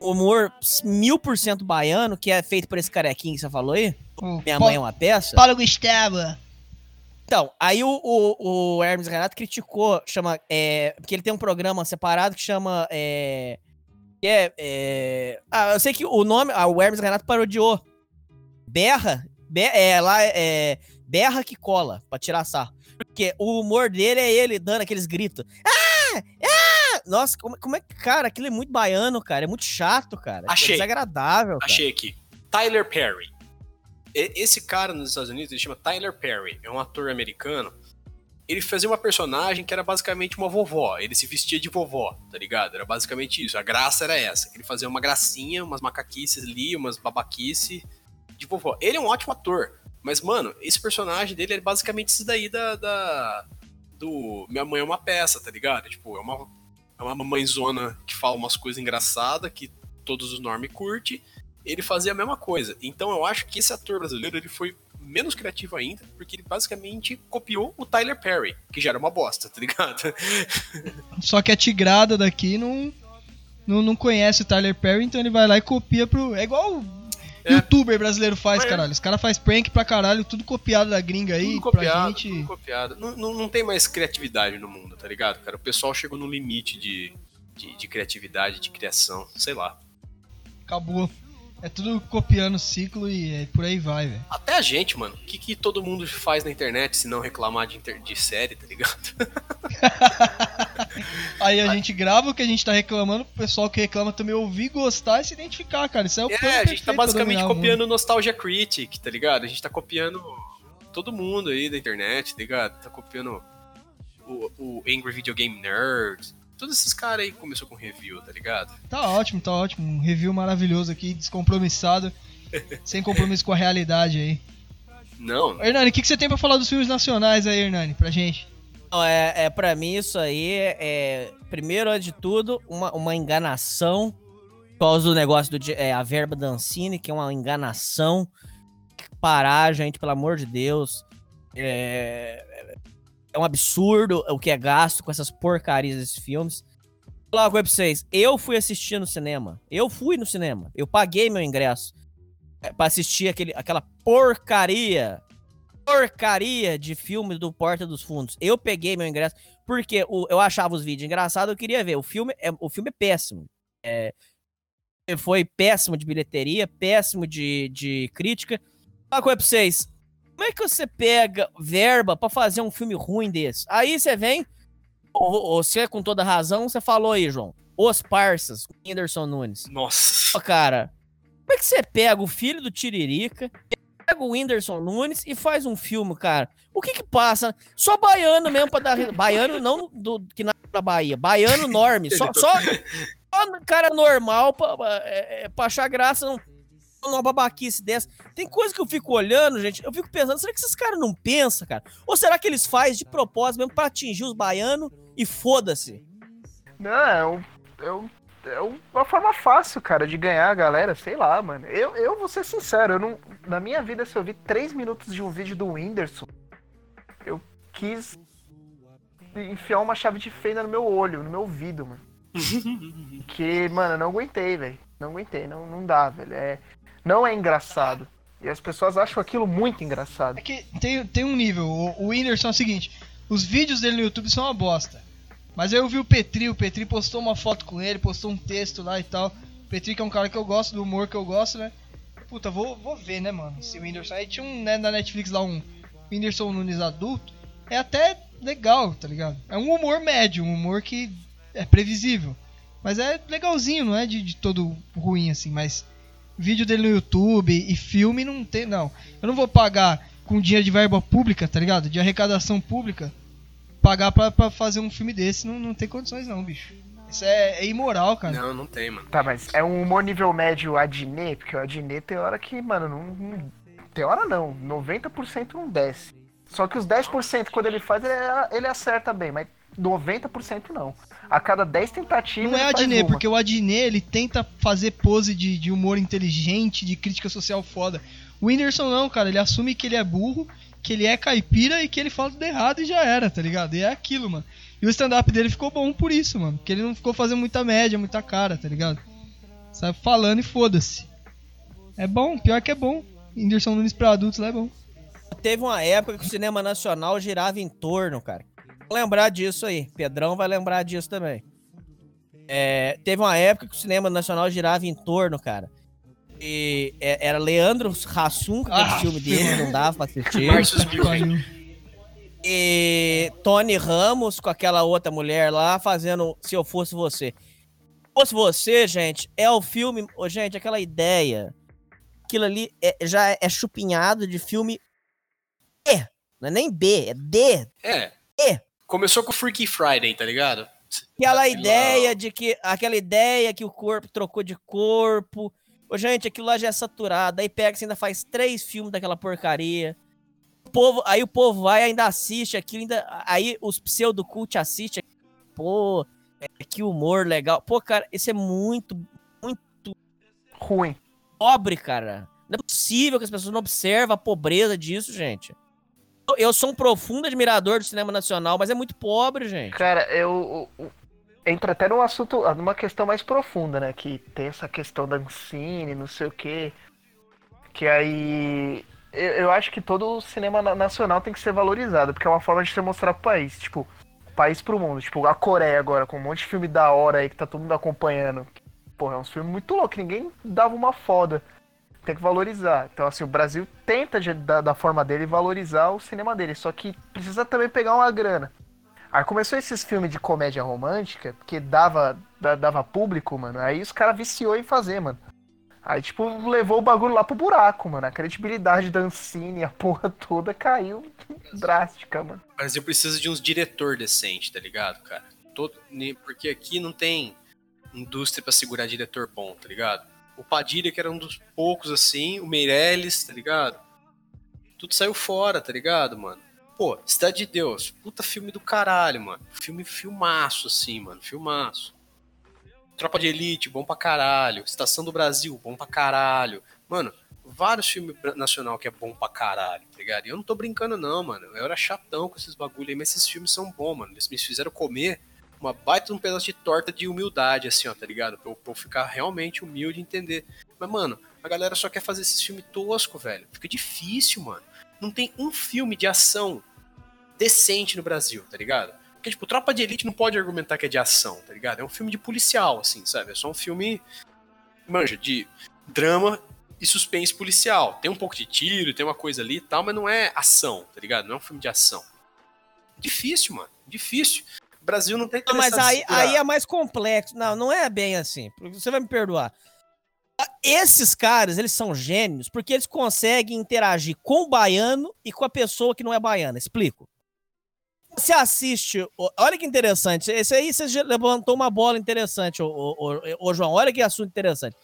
humor mil por cento baiano, que é feito por esse carequinho que você falou aí. O Minha mãe é uma peça. Paulo Gustavo. Então, aí o, o, o Hermes Renato criticou, chama. É, porque ele tem um programa separado que chama. É, que é, é, ah, eu sei que o nome. Ah, o Hermes Renato parodiou. Berra. Be, é, lá é. Berra que cola, pra tirar sarro. Porque o humor dele é ele dando aqueles gritos. Ah! Ah! Nossa, como, como é que. Cara, aquilo é muito baiano, cara. É muito chato, cara. Achei. É desagradável. Cara. Achei aqui. Tyler Perry. Esse cara nos Estados Unidos, ele chama Tyler Perry. É um ator americano. Ele fazia uma personagem que era basicamente uma vovó. Ele se vestia de vovó, tá ligado? Era basicamente isso. A graça era essa. Ele fazia uma gracinha, umas macaquices ali, umas babaquice de vovó. Ele é um ótimo ator. Mas, mano, esse personagem dele é basicamente isso daí da. da- do Minha Mãe é uma peça, tá ligado? Tipo, é uma, é uma mamãezona que fala umas coisas engraçadas que todos os normes curte ele fazia a mesma coisa. Então eu acho que esse ator brasileiro ele foi menos criativo ainda, porque ele basicamente copiou o Tyler Perry, que já era uma bosta, tá ligado? Só que a tigrada daqui não, não, não conhece o Tyler Perry, então ele vai lá e copia pro. É igual É. youtuber brasileiro faz, É. caralho. Os caras fazem prank pra caralho, tudo copiado da gringa aí, tudo copiado, gente. tudo copiado. Não, não, não tem mais criatividade no mundo, tá ligado, cara? O pessoal chegou no limite de, de, de criatividade, de criação, sei lá. Acabou. É tudo copiando o ciclo e é por aí vai, velho. Até a gente, mano. O que, que todo mundo faz na internet se não reclamar de, inter- de série, tá ligado? Aí a gente grava o que a gente tá reclamando, o pessoal que reclama também ouvir, gostar e se identificar, cara. Isso é o É, a gente tá basicamente mundo. copiando o Nostalgia Critic, tá ligado? A gente tá copiando todo mundo aí da internet, tá ligado? Tá copiando o, o Angry Video Game Nerd. Todos esses caras aí começou com review, tá ligado? Tá ótimo, tá ótimo. Um review maravilhoso aqui, descompromissado, sem compromisso com a realidade aí. Não, Hernani, o que, que você tem pra falar dos filmes nacionais aí, Hernani, pra gente? Não, é, é para mim isso aí é, primeiro antes de tudo, uma, uma enganação. Por causa do negócio do é, a verba da Ancine, que é uma enganação. Parar, gente, pelo amor de Deus. É, é um absurdo o que é gasto com essas porcarias desses filmes. Vou falar uma coisa pra vocês. Eu fui assistir no cinema. Eu fui no cinema. Eu paguei meu ingresso é, pra assistir aquele, aquela porcaria porcaria de filme do Porta dos Fundos. Eu peguei meu ingresso porque o- eu achava os vídeos engraçados, eu queria ver. O filme é, o filme é péssimo. É, foi péssimo de bilheteria, péssimo de, de crítica. Uma coisa pra vocês. Como é que você pega verba pra fazer um filme ruim desse? Aí você vem, você com toda razão, você falou aí, João. Os Parsas, o Whindersson Nunes. Nossa. Cara, como é que você pega o filho do Tiririca, pega o Whindersson Nunes e faz um filme, cara? O que que passa? Só baiano mesmo pra dar... Baiano não do que na Bahia. Baiano norme. Só, só, só cara normal pra, pra- é, é, pra achar graça num- numa babaquice dessa. Tem coisa que eu fico olhando, gente, eu fico pensando, será que esses caras não pensam, cara? Ou será que eles fazem de propósito mesmo pra atingir os baianos e foda-se? Não, é, um, é, um, é uma forma fácil, cara, de ganhar a galera, sei lá, mano. Eu, eu vou ser sincero, eu não, na minha vida, se eu vi três minutos de um vídeo do Whindersson, eu quis enfiar uma chave de fenda no meu olho, no meu ouvido, mano. que, mano, eu não aguentei, velho. Não aguentei, não, não dá, velho. É, não é engraçado. E as pessoas acham aquilo muito engraçado. É que tem, tem um nível. O, o Whindersson é o seguinte: os vídeos dele no YouTube são uma bosta. Mas aí eu vi o Petri, o Petri postou uma foto com ele, postou um texto lá e tal. O Petri que é um cara que eu gosto, do humor que eu gosto, né? Puta, vou, vou ver, né, mano? Se o Whindersson. Aí tinha um, né, na Netflix lá, um Whindersson Nunes adulto. É até legal, tá ligado? É um humor médio, um humor que é previsível. Mas é legalzinho, não é de, de todo ruim assim, mas vídeo dele no YouTube e filme não tem, não. Eu não vou pagar com dinheiro de verba pública, tá ligado? De arrecadação pública, pagar pra, pra fazer um filme desse não, não tem condições não, bicho. Isso é, é imoral, cara. Não, não tem, mano. Tá, mas é um humor nível médio Adnet, porque o Adnet tem hora que, mano, não. não tem hora não. 90% não desce. Só que os 10% quando ele faz, ele, ele acerta bem, mas 90% não. A cada 10 tentativas. Não é faz Adnet, porque o Adnet ele tenta fazer pose de, de humor inteligente, de crítica social foda. O Whindersson não, cara, ele assume que ele é burro, que ele é caipira e que ele fala tudo errado e já era, tá ligado? E é aquilo, mano. E o stand-up dele ficou bom por isso, mano. Porque ele não ficou fazendo muita média, muita cara, tá ligado? Sai falando e foda-se. É bom, pior que é bom. Whindersson Nunes pra adultos lá é bom. Teve uma época que o cinema nacional girava em torno, cara. Lembrar disso aí. Pedrão vai lembrar disso também. É, teve uma época que o cinema nacional girava em torno, cara. E é- era Leandro Hassum, que aquele Ah, filme dele, não dava pra assistir. E Tony Ramos com aquela outra mulher lá fazendo Se Eu Fosse Você. Se Fosse Você, gente, é o filme. Gente, aquela ideia. Aquilo ali é- já é chupinhado de filme E. Não é nem B, é D. É. É. Começou com Freaky Friday, tá ligado? Aquela ideia de que. Aquela ideia que o corpo trocou de corpo. Ô, gente, aquilo lá já é saturado. Aí pega e ainda faz três filmes daquela porcaria. O povo, aí o povo vai e ainda assiste aquilo. Ainda, aí os pseudocult assistem. Pô, é, que humor legal. Pô, cara, isso é muito Ruim. pobre, cara. Não é possível que as pessoas não observam a pobreza disso, gente. Eu- Eu sou um profundo admirador do cinema nacional, mas é muito pobre, gente. Cara, eu. o- Entra até num assunto, numa questão mais profunda, né? Que tem essa questão da Ancine, não sei o quê. Que aí. Eu, eu acho que todo o cinema na- nacional tem que ser valorizado, porque é uma forma de você mostrar pro país. Tipo, país pro mundo. Tipo, a Coreia agora, com um monte de filme da hora aí que tá todo mundo acompanhando. Porra, é uns filmes muito loucos, ninguém dava uma foda. Tem que valorizar. Então, assim, o Brasil tenta, de- da, da forma dele, valorizar o cinema dele. Só que precisa também pegar uma grana. Aí começou esses filmes de comédia romântica, porque dava, da- dava público, mano. Aí os caras viciou em fazer, mano. Aí, tipo, levou o bagulho lá pro buraco, mano. A credibilidade da Ancine, a porra toda caiu drástica, mano. Mas eu preciso de uns diretor decente, tá ligado, cara? Todo, porque aqui não tem indústria pra segurar diretor bom, tá ligado? O Padilha, que era um dos poucos assim, o Meirelles, tá ligado? Tudo saiu fora, tá ligado, mano? Pô, Cidade de Deus, puta filme do caralho, mano. Filme filmaço, assim, mano, filmaço. Tropa de Elite, bom pra caralho. Estação do Brasil, bom pra caralho. Mano, vários filmes nacional que é bom pra caralho, tá ligado? E eu não tô brincando, não, mano. Eu era chatão com esses bagulho aí, mas esses filmes são bons, mano. Eles me fizeram comer uma baita um pedaço de torta de humildade, assim, ó, tá ligado? Pra eu, pra eu ficar realmente humilde e entender. Mas, mano, a galera só quer fazer esses filmes tosco, velho. Fica difícil, mano. Não tem um filme de ação decente no Brasil, tá ligado? Porque, tipo, Tropa de Elite não pode argumentar que é de ação, tá ligado? É um filme de policial, assim, sabe? É só um filme manja, de drama e suspense policial. Tem um pouco de tiro, tem uma coisa ali e tal, mas não é ação, tá ligado? Não é um filme de ação. Difícil, mano. Difícil. Brasil não tem Não, mas aí, aí é mais complexo. Não, não é bem assim. Você vai me perdoar. Esses caras, eles são gênios porque eles conseguem interagir com o baiano e com a pessoa que não é baiana. Explico. Você assiste. Olha que interessante. Esse aí você levantou uma bola interessante, ô, ô, ô, João. Olha que assunto interessante.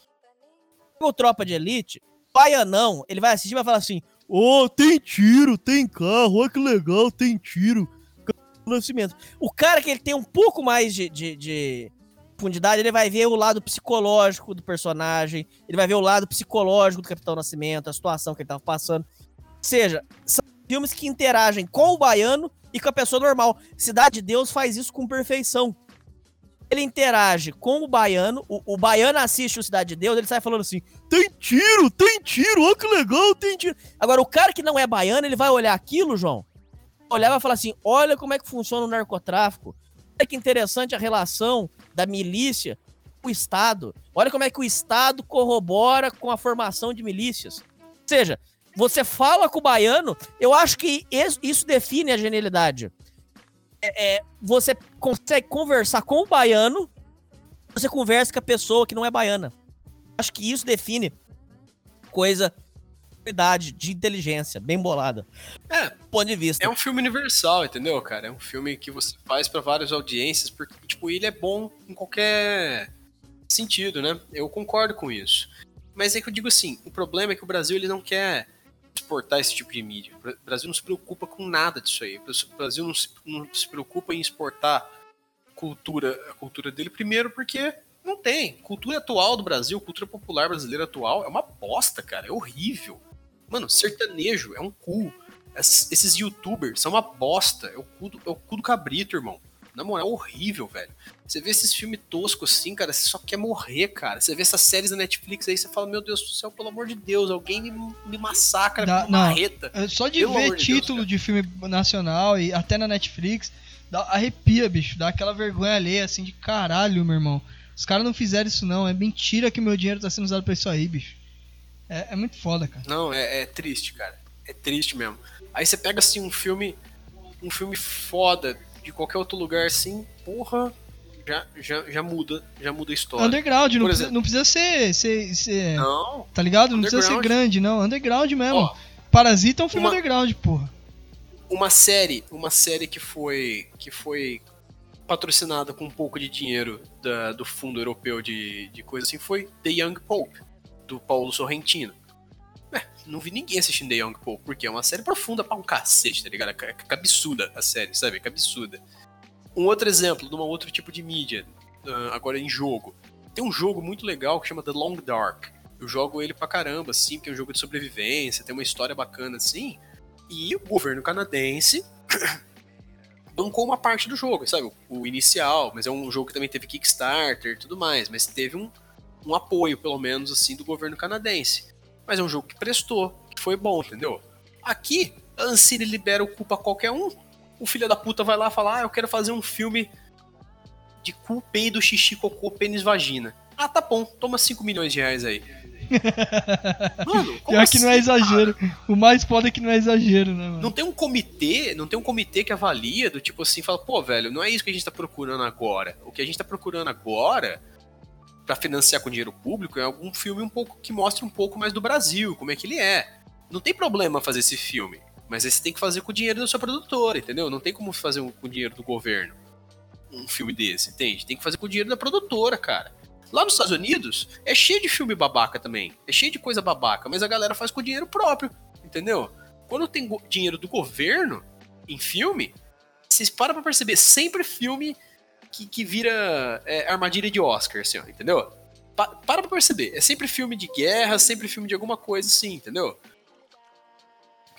O Tropa de Elite, baianão, ele vai assistir e vai falar assim: Ô, oh, tem tiro, tem carro, olha que legal, tem tiro. Nascimento. O cara que ele tem um pouco mais de, de, de profundidade, ele vai ver o lado psicológico do personagem, ele vai ver o lado psicológico do Capitão Nascimento, a situação que ele tava passando. Ou seja, são filmes que interagem com o baiano e com a pessoa normal. Cidade de Deus faz isso com perfeição. Ele interage com o baiano, o, o baiano assiste o Cidade de Deus, ele sai falando assim: tem tiro, tem tiro, olha que legal, tem tiro. Agora, o cara que não é baiano, ele vai olhar aquilo, João, olhar e falar assim: olha como é que funciona o narcotráfico. Olha que interessante a relação da milícia com o Estado. Olha como é que o Estado corrobora com a formação de milícias. Ou seja, você fala com o baiano, eu acho que isso define a genialidade. É, é, você consegue conversar com o baiano, você conversa com a pessoa que não é baiana. Acho que isso define coisa de inteligência, bem bolada. É, ponto de vista. É um filme universal, entendeu, cara? É um filme que você faz para várias audiências, porque, tipo, ele é bom em qualquer sentido, né? Eu concordo com isso. Mas é que eu digo assim, o problema é que o Brasil ele não quer exportar esse tipo de mídia. O Brasil não se preocupa com nada disso aí. O Brasil não se, não se preocupa em exportar cultura, a cultura dele primeiro porque não tem. Cultura atual do Brasil, cultura popular brasileira atual é uma bosta, cara. É horrível. Mano, sertanejo é um cu. Esses youtubers são uma bosta. É o cu do, é o cu do cabrito, irmão. Na moral, é horrível, velho. Você vê esses filmes toscos assim, cara, você só quer morrer, cara. Você vê essas séries da Netflix aí, você fala, meu Deus do céu, pelo amor de Deus, alguém me, me massacra Dá, com uma marreta. É só de ver título de, Deus, de filme nacional e até na Netflix, dá, arrepia, bicho. Dá aquela vergonha alheia, assim, de caralho, meu irmão. Os caras não fizeram isso, não. É mentira que meu dinheiro tá sendo usado pra isso aí, bicho. É, é muito foda, cara. Não, é, é triste, cara. É triste mesmo. Aí você pega, assim, um filme. Um filme foda de qualquer outro lugar assim, porra, já, já, já muda, já muda a história. Underground, não, precisa, não precisa ser, ser, ser. Não. Tá ligado? Não precisa ser grande, não. Underground mesmo. Ó, Parasita é um filme uma, underground, porra. Uma série, uma série que foi. que foi patrocinada com um pouco de dinheiro da, do fundo europeu de, de coisa assim foi The Young Pope, do Paulo Sorrentino. É, não vi ninguém assistindo The Young Pope, porque é uma série profunda pra um cacete, tá ligado? É cabeçuda a série, sabe? É cabeçuda. Um outro exemplo de um outro tipo de mídia, uh, agora em jogo. Tem um jogo muito legal que chama The Long Dark. Eu jogo ele pra caramba, assim, porque é um jogo de sobrevivência, tem uma história bacana, assim. E o governo canadense bancou uma parte do jogo, sabe? O inicial, mas é um jogo que também teve Kickstarter e tudo mais, mas teve um, um apoio, pelo menos, assim, do governo canadense. Mas é um jogo que prestou, que foi bom, entendeu? Aqui, a Ancine libera o cu pra qualquer um. O filho da puta vai lá falar: Ah, eu quero fazer um filme de cu, peido, xixi, cocô, pênis, vagina. Ah, tá bom, toma 5 milhões de reais aí. mano, como Pior assim, que não é assim, exagero. Cara? O mais foda é que não é exagero, né, mano? Não tem um comitê, não tem um comitê que avalia do tipo assim, fala, pô, velho, não é isso que a gente tá procurando agora. O que a gente tá procurando agora para financiar com dinheiro público é algum filme um pouco que mostre um pouco mais do Brasil, como é que ele é. Não tem problema fazer esse filme, mas você tem que fazer com o dinheiro da sua produtora, entendeu? Não tem como fazer com o dinheiro do governo um filme desse, entende? Tem que fazer com o dinheiro da produtora, cara. Lá nos Estados Unidos é cheio de filme babaca também, é cheio de coisa babaca, mas a galera faz com o dinheiro próprio, entendeu? Quando tem dinheiro do governo em filme, vocês param pra perceber, sempre filme que, que vira é, armadilha de Oscar, assim, ó, entendeu? Pa para pra perceber. É sempre filme de guerra, sempre filme de alguma coisa assim, entendeu?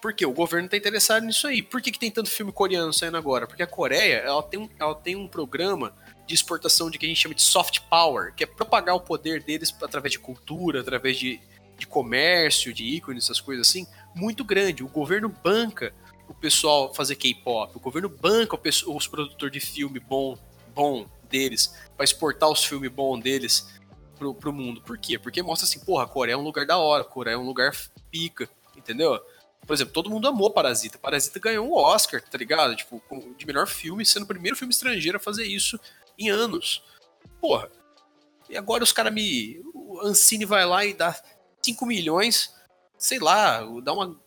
Porque o governo tá interessado nisso aí. Por que, que tem tanto filme coreano saindo agora? Porque a Coreia, ela tem, um, ela tem um programa de exportação de que a gente chama de soft power, que é propagar o poder deles através de cultura, através de, de comércio, de ícones, essas coisas assim, muito grande. O governo banca o pessoal fazer K-pop, o governo banca os produtores de filme bom bom deles, para exportar os filmes bons deles pro, pro mundo. Por quê? Porque mostra assim, porra, a Coreia é um lugar da hora, a Coreia é um lugar pica, entendeu? Por exemplo, todo mundo amou Parasita. Parasita ganhou um Oscar, tá ligado? Tipo, de melhor filme, sendo o primeiro filme estrangeiro a fazer isso em anos. Porra. E agora os caras me. O Ancine vai lá e dá 5 milhões, sei lá, dá uma.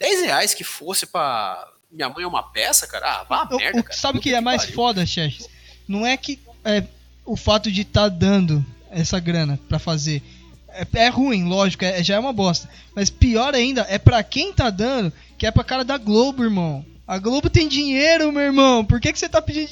10 reais que fosse pra. Minha mãe é uma peça, cara. Ah, vá a merda, cara. sabe o que Puta é mais pariu. foda, Chess? Não é que é, o fato de estar dando essa grana pra fazer. É, é ruim, lógico, é- já é uma bosta. Mas pior ainda é pra quem tá dando, que é pra cara da Globo, irmão. A Globo tem dinheiro, meu irmão. Por que, que você tá pedindo.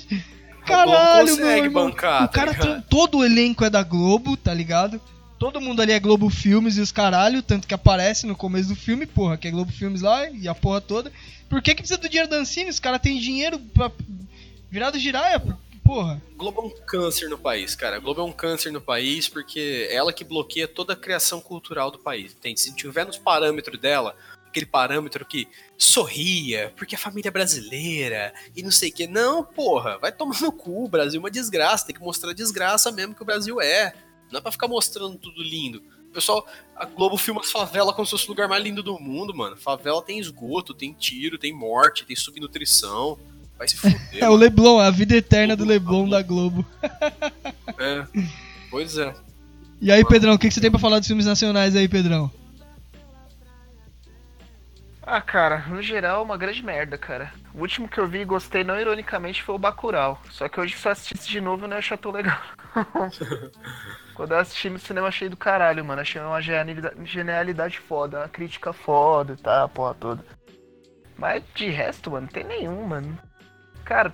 Caralho, meu irmão. bancar, o tá cara tem- todo o elenco é da Globo, tá ligado? Todo mundo ali é Globo Filmes e os caralho, tanto que aparece no começo do filme, porra, que é Globo Filmes lá e a porra toda. Por que, que precisa do dinheiro da Ancine? Os caras têm dinheiro pra virar do giraia, porra. Globo é um câncer no país, cara. Globo é um câncer no país porque é ela que bloqueia toda a criação cultural do país. Entende? Se tiver nos parâmetros dela, aquele parâmetro que sorria, porque a família é brasileira e não sei o que. Não, porra, vai tomar no cu. O Brasil é uma desgraça. Tem que mostrar a desgraça mesmo que o Brasil é. Não é pra ficar mostrando tudo lindo. Pessoal, a Globo filma as favelas como se fosse o lugar mais lindo do mundo, mano. Favela tem esgoto, tem tiro, tem morte, tem subnutrição. Vai se fuder. É o Leblon, a vida eterna do Leblon da Globo. É. Pois é. E aí, Pedrão, o que, que você tem pra falar dos filmes nacionais aí, Pedrão? Ah, cara, no geral, uma grande merda, cara. O último que eu vi e gostei, não ironicamente, foi o Bacurau. Só que hoje, se eu assistisse de novo, eu não ia achar tão legal. Quando eu assisti no cinema, achei do caralho, mano. Achei uma genialidade, foda, uma crítica foda e tá, a porra toda. Mas de resto, mano, não tem nenhum, mano. Cara,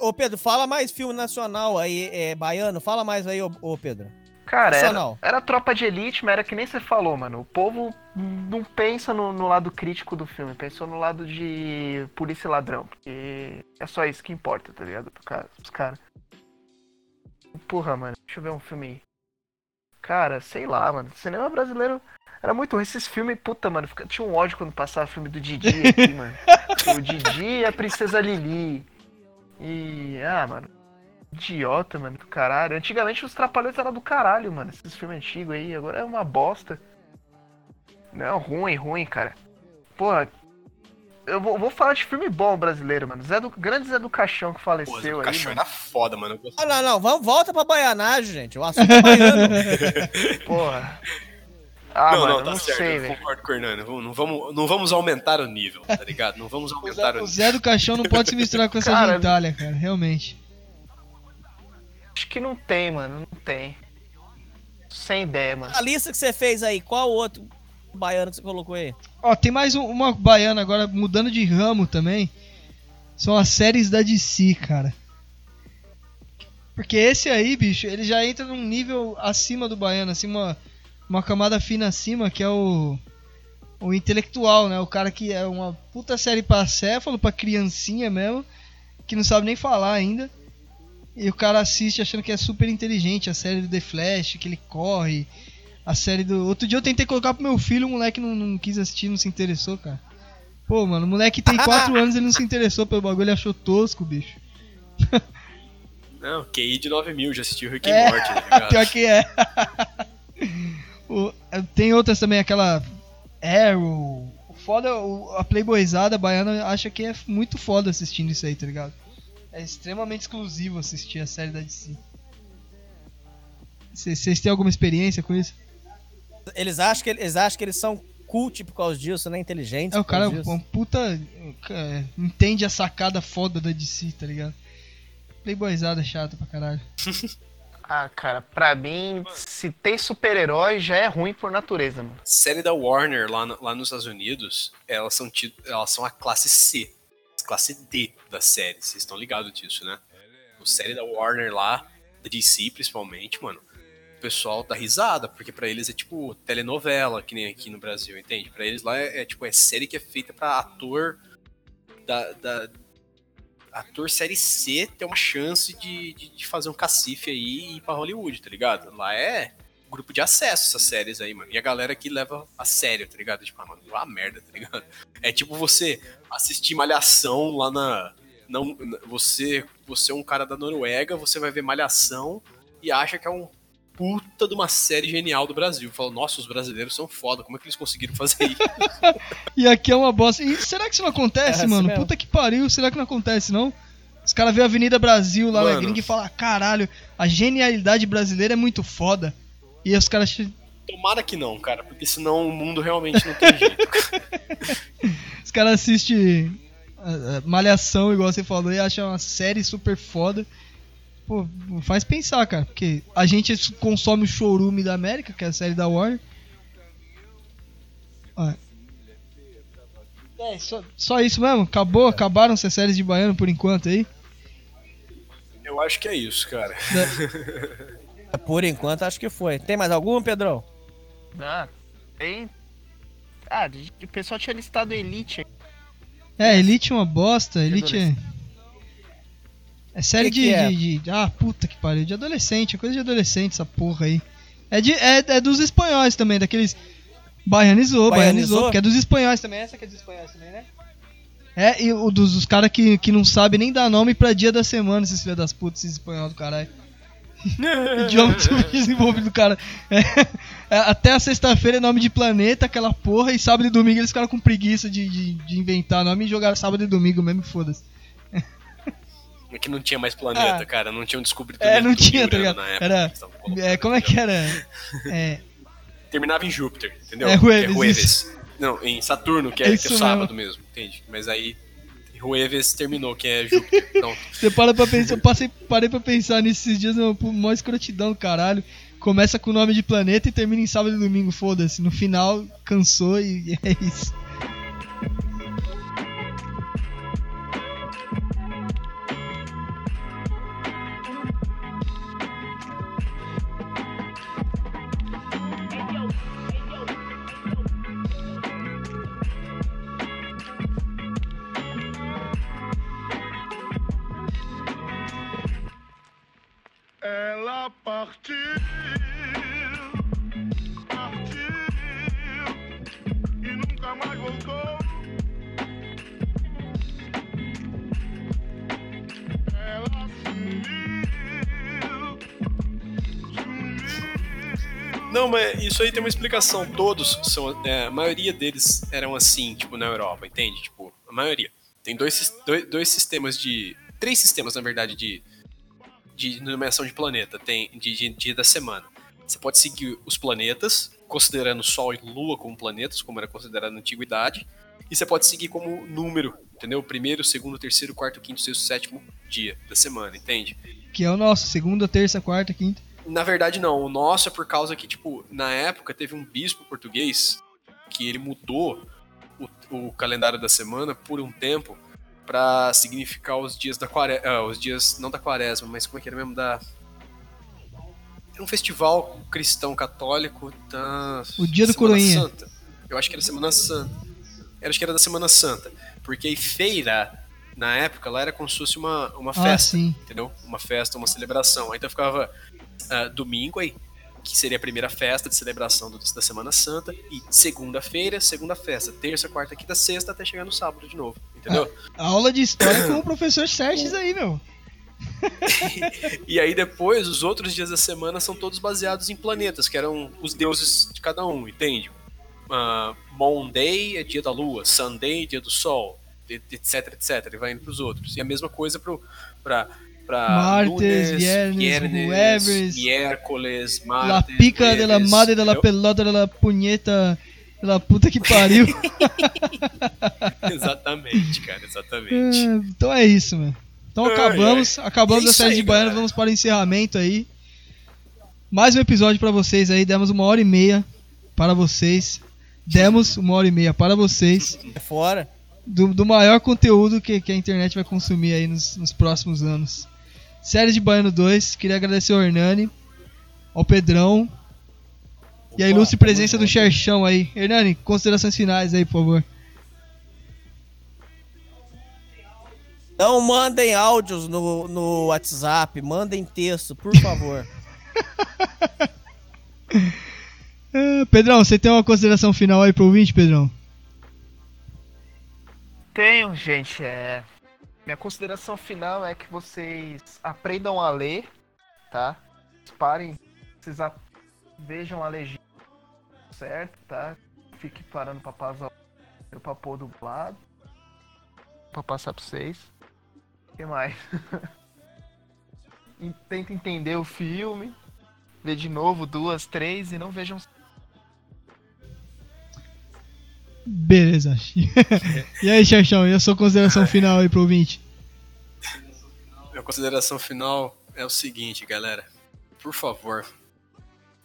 Ô, Pedro, fala mais filme nacional aí, é, baiano. Fala mais aí, ô, ô Pedro. Cara, era, era tropa de elite, mas era que nem você falou, mano. O povo não pensa no, no lado crítico do filme, pensou no lado de polícia e ladrão. Porque é só isso que importa, tá ligado? Pro cara, pros caras. Porra, mano, deixa eu ver um filme aí. Cara, sei lá, mano. Cinema brasileiro era muito ruim. Esses filmes, puta, mano, tinha um ódio quando passava filme do Didi aqui, mano. O Didi e a Princesa Lili. E. Ah, mano. Idiota, mano, do caralho. Antigamente os Trapalhões eram do caralho, mano. Esses filmes antigos aí, agora é uma bosta. Não, ruim, ruim, cara. Porra. Eu vou, vou falar de filme bom brasileiro, mano. Zé do, grande Zé do Caixão que Pô, faleceu o aí, cachorro mano. era foda, mano. Ah, não, não, vamos, volta pra baianagem, gente. O assunto é baiano. Porra. Ah, não, mano, não, tá não certo. sei, eu concordo com o. Vamos- Não vamos, não vamos aumentar o nível, tá ligado? Não vamos O aumentar Zé, o o. Zé do Caixão não pode se misturar com essa Cara, gentalha, cara, realmente. Acho que não tem, mano. Não tem. Sem ideia, mano. A lista que você fez aí, qual outro baiano que você colocou aí? Ó, tem mais um- uma baiana agora, mudando de ramo também. São as séries da DC, cara. Porque esse aí, bicho, ele já entra num nível acima do baiano, assim, uma, uma camada fina acima, que é o. O intelectual, né? O cara que é uma puta série pra céfalo, pra criancinha mesmo, que não sabe nem falar ainda. E o cara assiste achando que é super inteligente, a série do The Flash, que ele corre, a série do. Outro dia eu tentei colocar pro meu filho, o moleque não, não quis assistir, não se interessou, cara. Pô, mano, o moleque tem 4 anos e ele não se interessou pelo bagulho, ele achou tosco, bicho. Não, QI de 9 mil, já assistiu Rick É. and Morty, tá ligado? Pior que é. O- tem outras também, aquela Arrow. O foda, o- a playboyzada baiana acha que é muito foda assistindo isso aí, tá ligado? É extremamente exclusivo assistir a série da DC. Cê- Vocês têm alguma experiência com isso? Eles acham que, eles acham que eles são cult por causa disso, né? Inteligentes. É, o cara disso. um puta. é, entende a sacada foda da DC, tá ligado? Playboyzada chata pra caralho. Ah, cara, pra mim, se tem super-herói, já é ruim por natureza, mano. Série da Warner lá, no- lá nos Estados Unidos, elas são, tido- elas são a classe C, classe D da série. Vocês estão ligados disso, né? O série da Warner lá, da DC principalmente, mano. O pessoal dá risada, porque pra eles é tipo telenovela, que nem aqui no Brasil, entende? Pra eles lá é, é, tipo é série que é feita pra ator da, da- ator série C ter uma chance de, de, de fazer um cacife aí e ir pra Hollywood, tá ligado? Lá é grupo de acesso essas séries aí, mano. E a galera aqui leva a sério, tá ligado? Tipo, ah, mano, a merda, tá ligado? É tipo você assistir Malhação lá na. Não, você, você é um cara da Noruega, você vai ver Malhação e acha que é um puta de uma série genial do Brasil. Falo, nossa, os brasileiros são foda, como é que eles conseguiram fazer isso? E aqui é uma bosta. E será que isso não acontece, É assim mano? mesmo. Puta que pariu, será que não acontece, não? Os caras veem a Avenida Brasil lá na Mano. gringa e falam, caralho, a genialidade brasileira é muito foda. E os caras. Tomara que não, cara, porque senão o mundo realmente não tem jeito. Os caras assistem ah, ah, Malhação, igual você falou, e acham uma série super foda. Pô, faz pensar, cara, porque a gente consome o Showroom da América, que é a série da Warner. Ó. É, só, só isso mesmo? Acabou? Acabaram essas séries de baiano por enquanto aí? Eu acho que é isso, cara. Por enquanto, acho que foi. Tem mais algum, Pedrão? Ah, tem. Ah, o pessoal tinha listado Elite. É, Elite é uma bosta, Elite é. É série Que de, que é? de- de- Ah, puta que pariu, de adolescente, é coisa de adolescente essa porra aí. É, de, é, é dos espanhóis também, daqueles. Baianizou, baianizou, Baianizou? porque é dos espanhóis também, essa que é dos espanhóis também, né? É, e o dos, dos caras que, que não sabem nem dar nome pra dia da semana, esses filhos das putas, esses espanhóis do caralho. Idioma desenvolvido do cara. É, é, até a sexta-feira é nome de planeta, aquela porra, e sábado e domingo eles ficaram com preguiça de, de, de inventar nome e jogaram sábado e domingo mesmo, foda-se. É que não tinha mais planeta, Ah. cara. Não tinham descoberto É, não tinha, tá ligado? Era. É, como é que era? É, Terminava em Júpiter, entendeu? É, Que Jueves, Jueves. Não, em Saturno, que é, É que é sábado mesmo, entende? Mas aí Jueves terminou, que é Júpiter. Então, você para pra pensar, eu passei, parei pra pensar nesses dias, uma mó escrotidão do caralho. Começa com o nome de planeta e termina em sábado e domingo, foda-se. No final, cansou e é isso. Ela partiu, partiu e nunca mais voltou. Ela sumiu, sumiu. Não, mas isso aí tem uma explicação. Todos são. é, a maioria deles eram assim, tipo, na Europa, entende? Tipo, a maioria. Tem dois, dois, dois sistemas de. Três sistemas, na verdade, de, de numeração de planeta. Tem de, de dia da semana. Você pode seguir os planetas, considerando Sol e Lua como planetas, como era considerado na antiguidade. E você pode seguir como número, entendeu? Primeiro, segundo, terceiro, quarto, quinto, sexto, sétimo dia da semana, entende? Que é o nosso, segunda, terça, quarta, quinta. Na verdade, não. O nosso é por causa que, tipo, na época teve um bispo português que ele mudou o, o calendário da semana por um tempo pra significar os dias da quaresma. os dias, não da quaresma, mas como é que era mesmo? Da. Era um festival cristão católico da. O dia do Coroinha. Santa. Eu acho que era Semana Santa. Eu acho que era da Semana Santa. Porque feira, na época, lá era como se fosse uma, uma Ah, festa sim. entendeu? Uma festa, uma celebração. Aí então ficava ah, domingo aí, que seria a primeira festa de celebração do- da Semana Santa, e segunda-feira, segunda festa, terça, quarta, quinta, sexta, até chegar no sábado de novo, entendeu? Aula de história com o professor Sérgio aí, meu. E aí depois, os outros dias da semana são todos baseados em planetas, que eram os deuses de cada um, entende? Ah, Monday é dia da lua, Sunday é dia do sol, etc, etc, e vai indo pros outros. E a mesma coisa pro, pra, pra Martes, lunes, viernes, viernes, jueves, miércoles, La martes, pica de la madre de la pelota de la punheta de la puta que pariu. Exatamente, cara, exatamente. É, então é isso, mano. Então Ai, acabamos, acabamos É a série aí, de baiano, galera. vamos para o encerramento aí. Mais um episódio pra vocês aí, demos uma hora e meia para vocês. Demos uma hora e meia para vocês É fora. do, do maior conteúdo que, que a internet vai consumir aí nos, nos próximos anos. Série de Baiano 2, queria agradecer ao Hernani, ao Pedrão e a Opa, ilustre presença do. Xerxão aí. Hernani, considerações finais aí, por favor. Não mandem áudios no, no WhatsApp, mandem texto, por favor. Pedrão, você tem uma consideração final aí pro ouvinte, Pedrão? Tenho, gente, é. Minha consideração final é que vocês aprendam a ler, tá? Parem Vocês a- vejam a legenda certo, tá? Fique parando pra passar o pra pôr dublado. Pra passar pra vocês. O que mais? Tenta entender o filme. Vê de novo duas, três e não vejam. Beleza. e aí, Xaxão, e a sua consideração final aí pro ouvinte? Minha consideração final é o seguinte, galera. Por favor,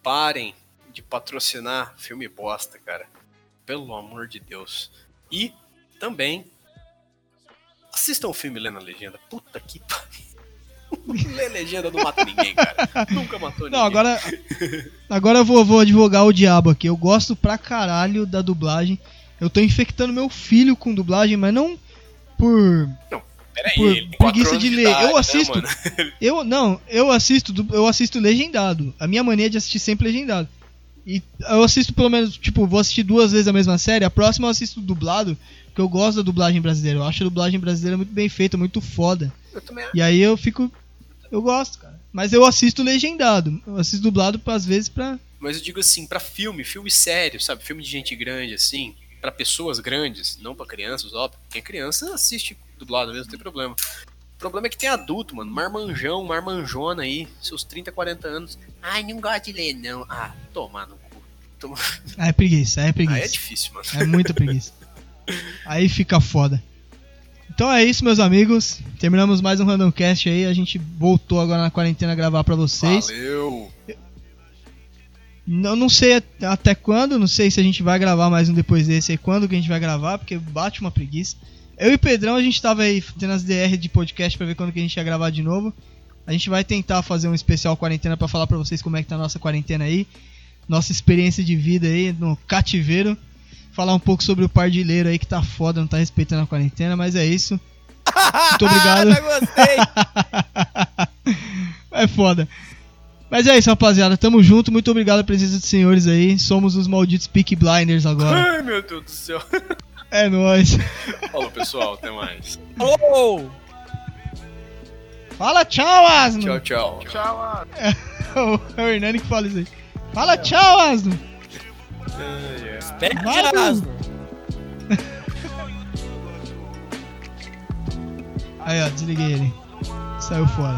parem de patrocinar filme bosta, cara. Pelo amor de Deus. E também assistam o filme lendo a legenda. Puta que pariu. Ler legenda não mata ninguém, cara. Nunca matou ninguém. Não, agora. Agora eu vou, vou advogar o diabo aqui. Eu gosto pra caralho da dublagem. Eu tô infectando meu filho com dublagem, mas não por. Peraí, por ele preguiça de ler. idade, Eu né, assisto. mano? Eu não, eu assisto, eu assisto legendado. A minha mania é de assistir sempre legendado. E eu assisto pelo menos, tipo, vou assistir duas vezes a mesma série. A próxima eu assisto dublado, porque eu gosto da dublagem brasileira. Eu acho a dublagem brasileira muito bem feita, muito foda. Eu também E aí eu fico. Eu gosto, cara. Mas eu assisto legendado. Eu assisto dublado às vezes pra. Mas eu digo assim, pra filme, filme sério, sabe? Filme de gente grande, assim, pra pessoas grandes, não pra crianças, óbvio. Quem é criança assiste dublado mesmo, não tem problema. O problema é que tem adulto, mano. Marmanjão, marmanjona aí, seus 30, 40 anos. Ai, não gosto de ler, não. Ah, tomar no cu. Toma... Ah, é preguiça, é preguiça. Ah, é difícil, mano. É muita preguiça. Aí fica foda. Então é isso, meus amigos. Terminamos mais um Randomcast aí. A gente voltou agora na quarentena a gravar pra vocês. Valeu! Não, não sei at- até quando, não sei se a gente vai gravar mais um depois desse aí, quando que a gente vai gravar, porque bate uma preguiça. Eu e o Pedrão, a gente tava aí tendo as DR de podcast pra ver quando que a gente ia gravar de novo. A gente vai tentar fazer um especial quarentena pra falar pra vocês como é que tá a nossa quarentena aí. Nossa experiência de vida aí no cativeiro. Falar um pouco sobre o pardilheiro aí que tá foda, não tá respeitando a quarentena, mas é isso. Muito obrigado. É foda. Mas é isso, rapaziada. Tamo junto. Muito obrigado a presença dos senhores aí. Somos os malditos Peak Blinders agora. Ai, meu Deus do céu. É nóis. Falou, pessoal. Até mais. Oh! Fala tchau, Asno. Tchau, tchau. Tchau, ah. É o Hernani que fala isso aí. Fala tchau, Asno. Pede Vai, asno. Aí, ó, desliguei ele. Saiu fora.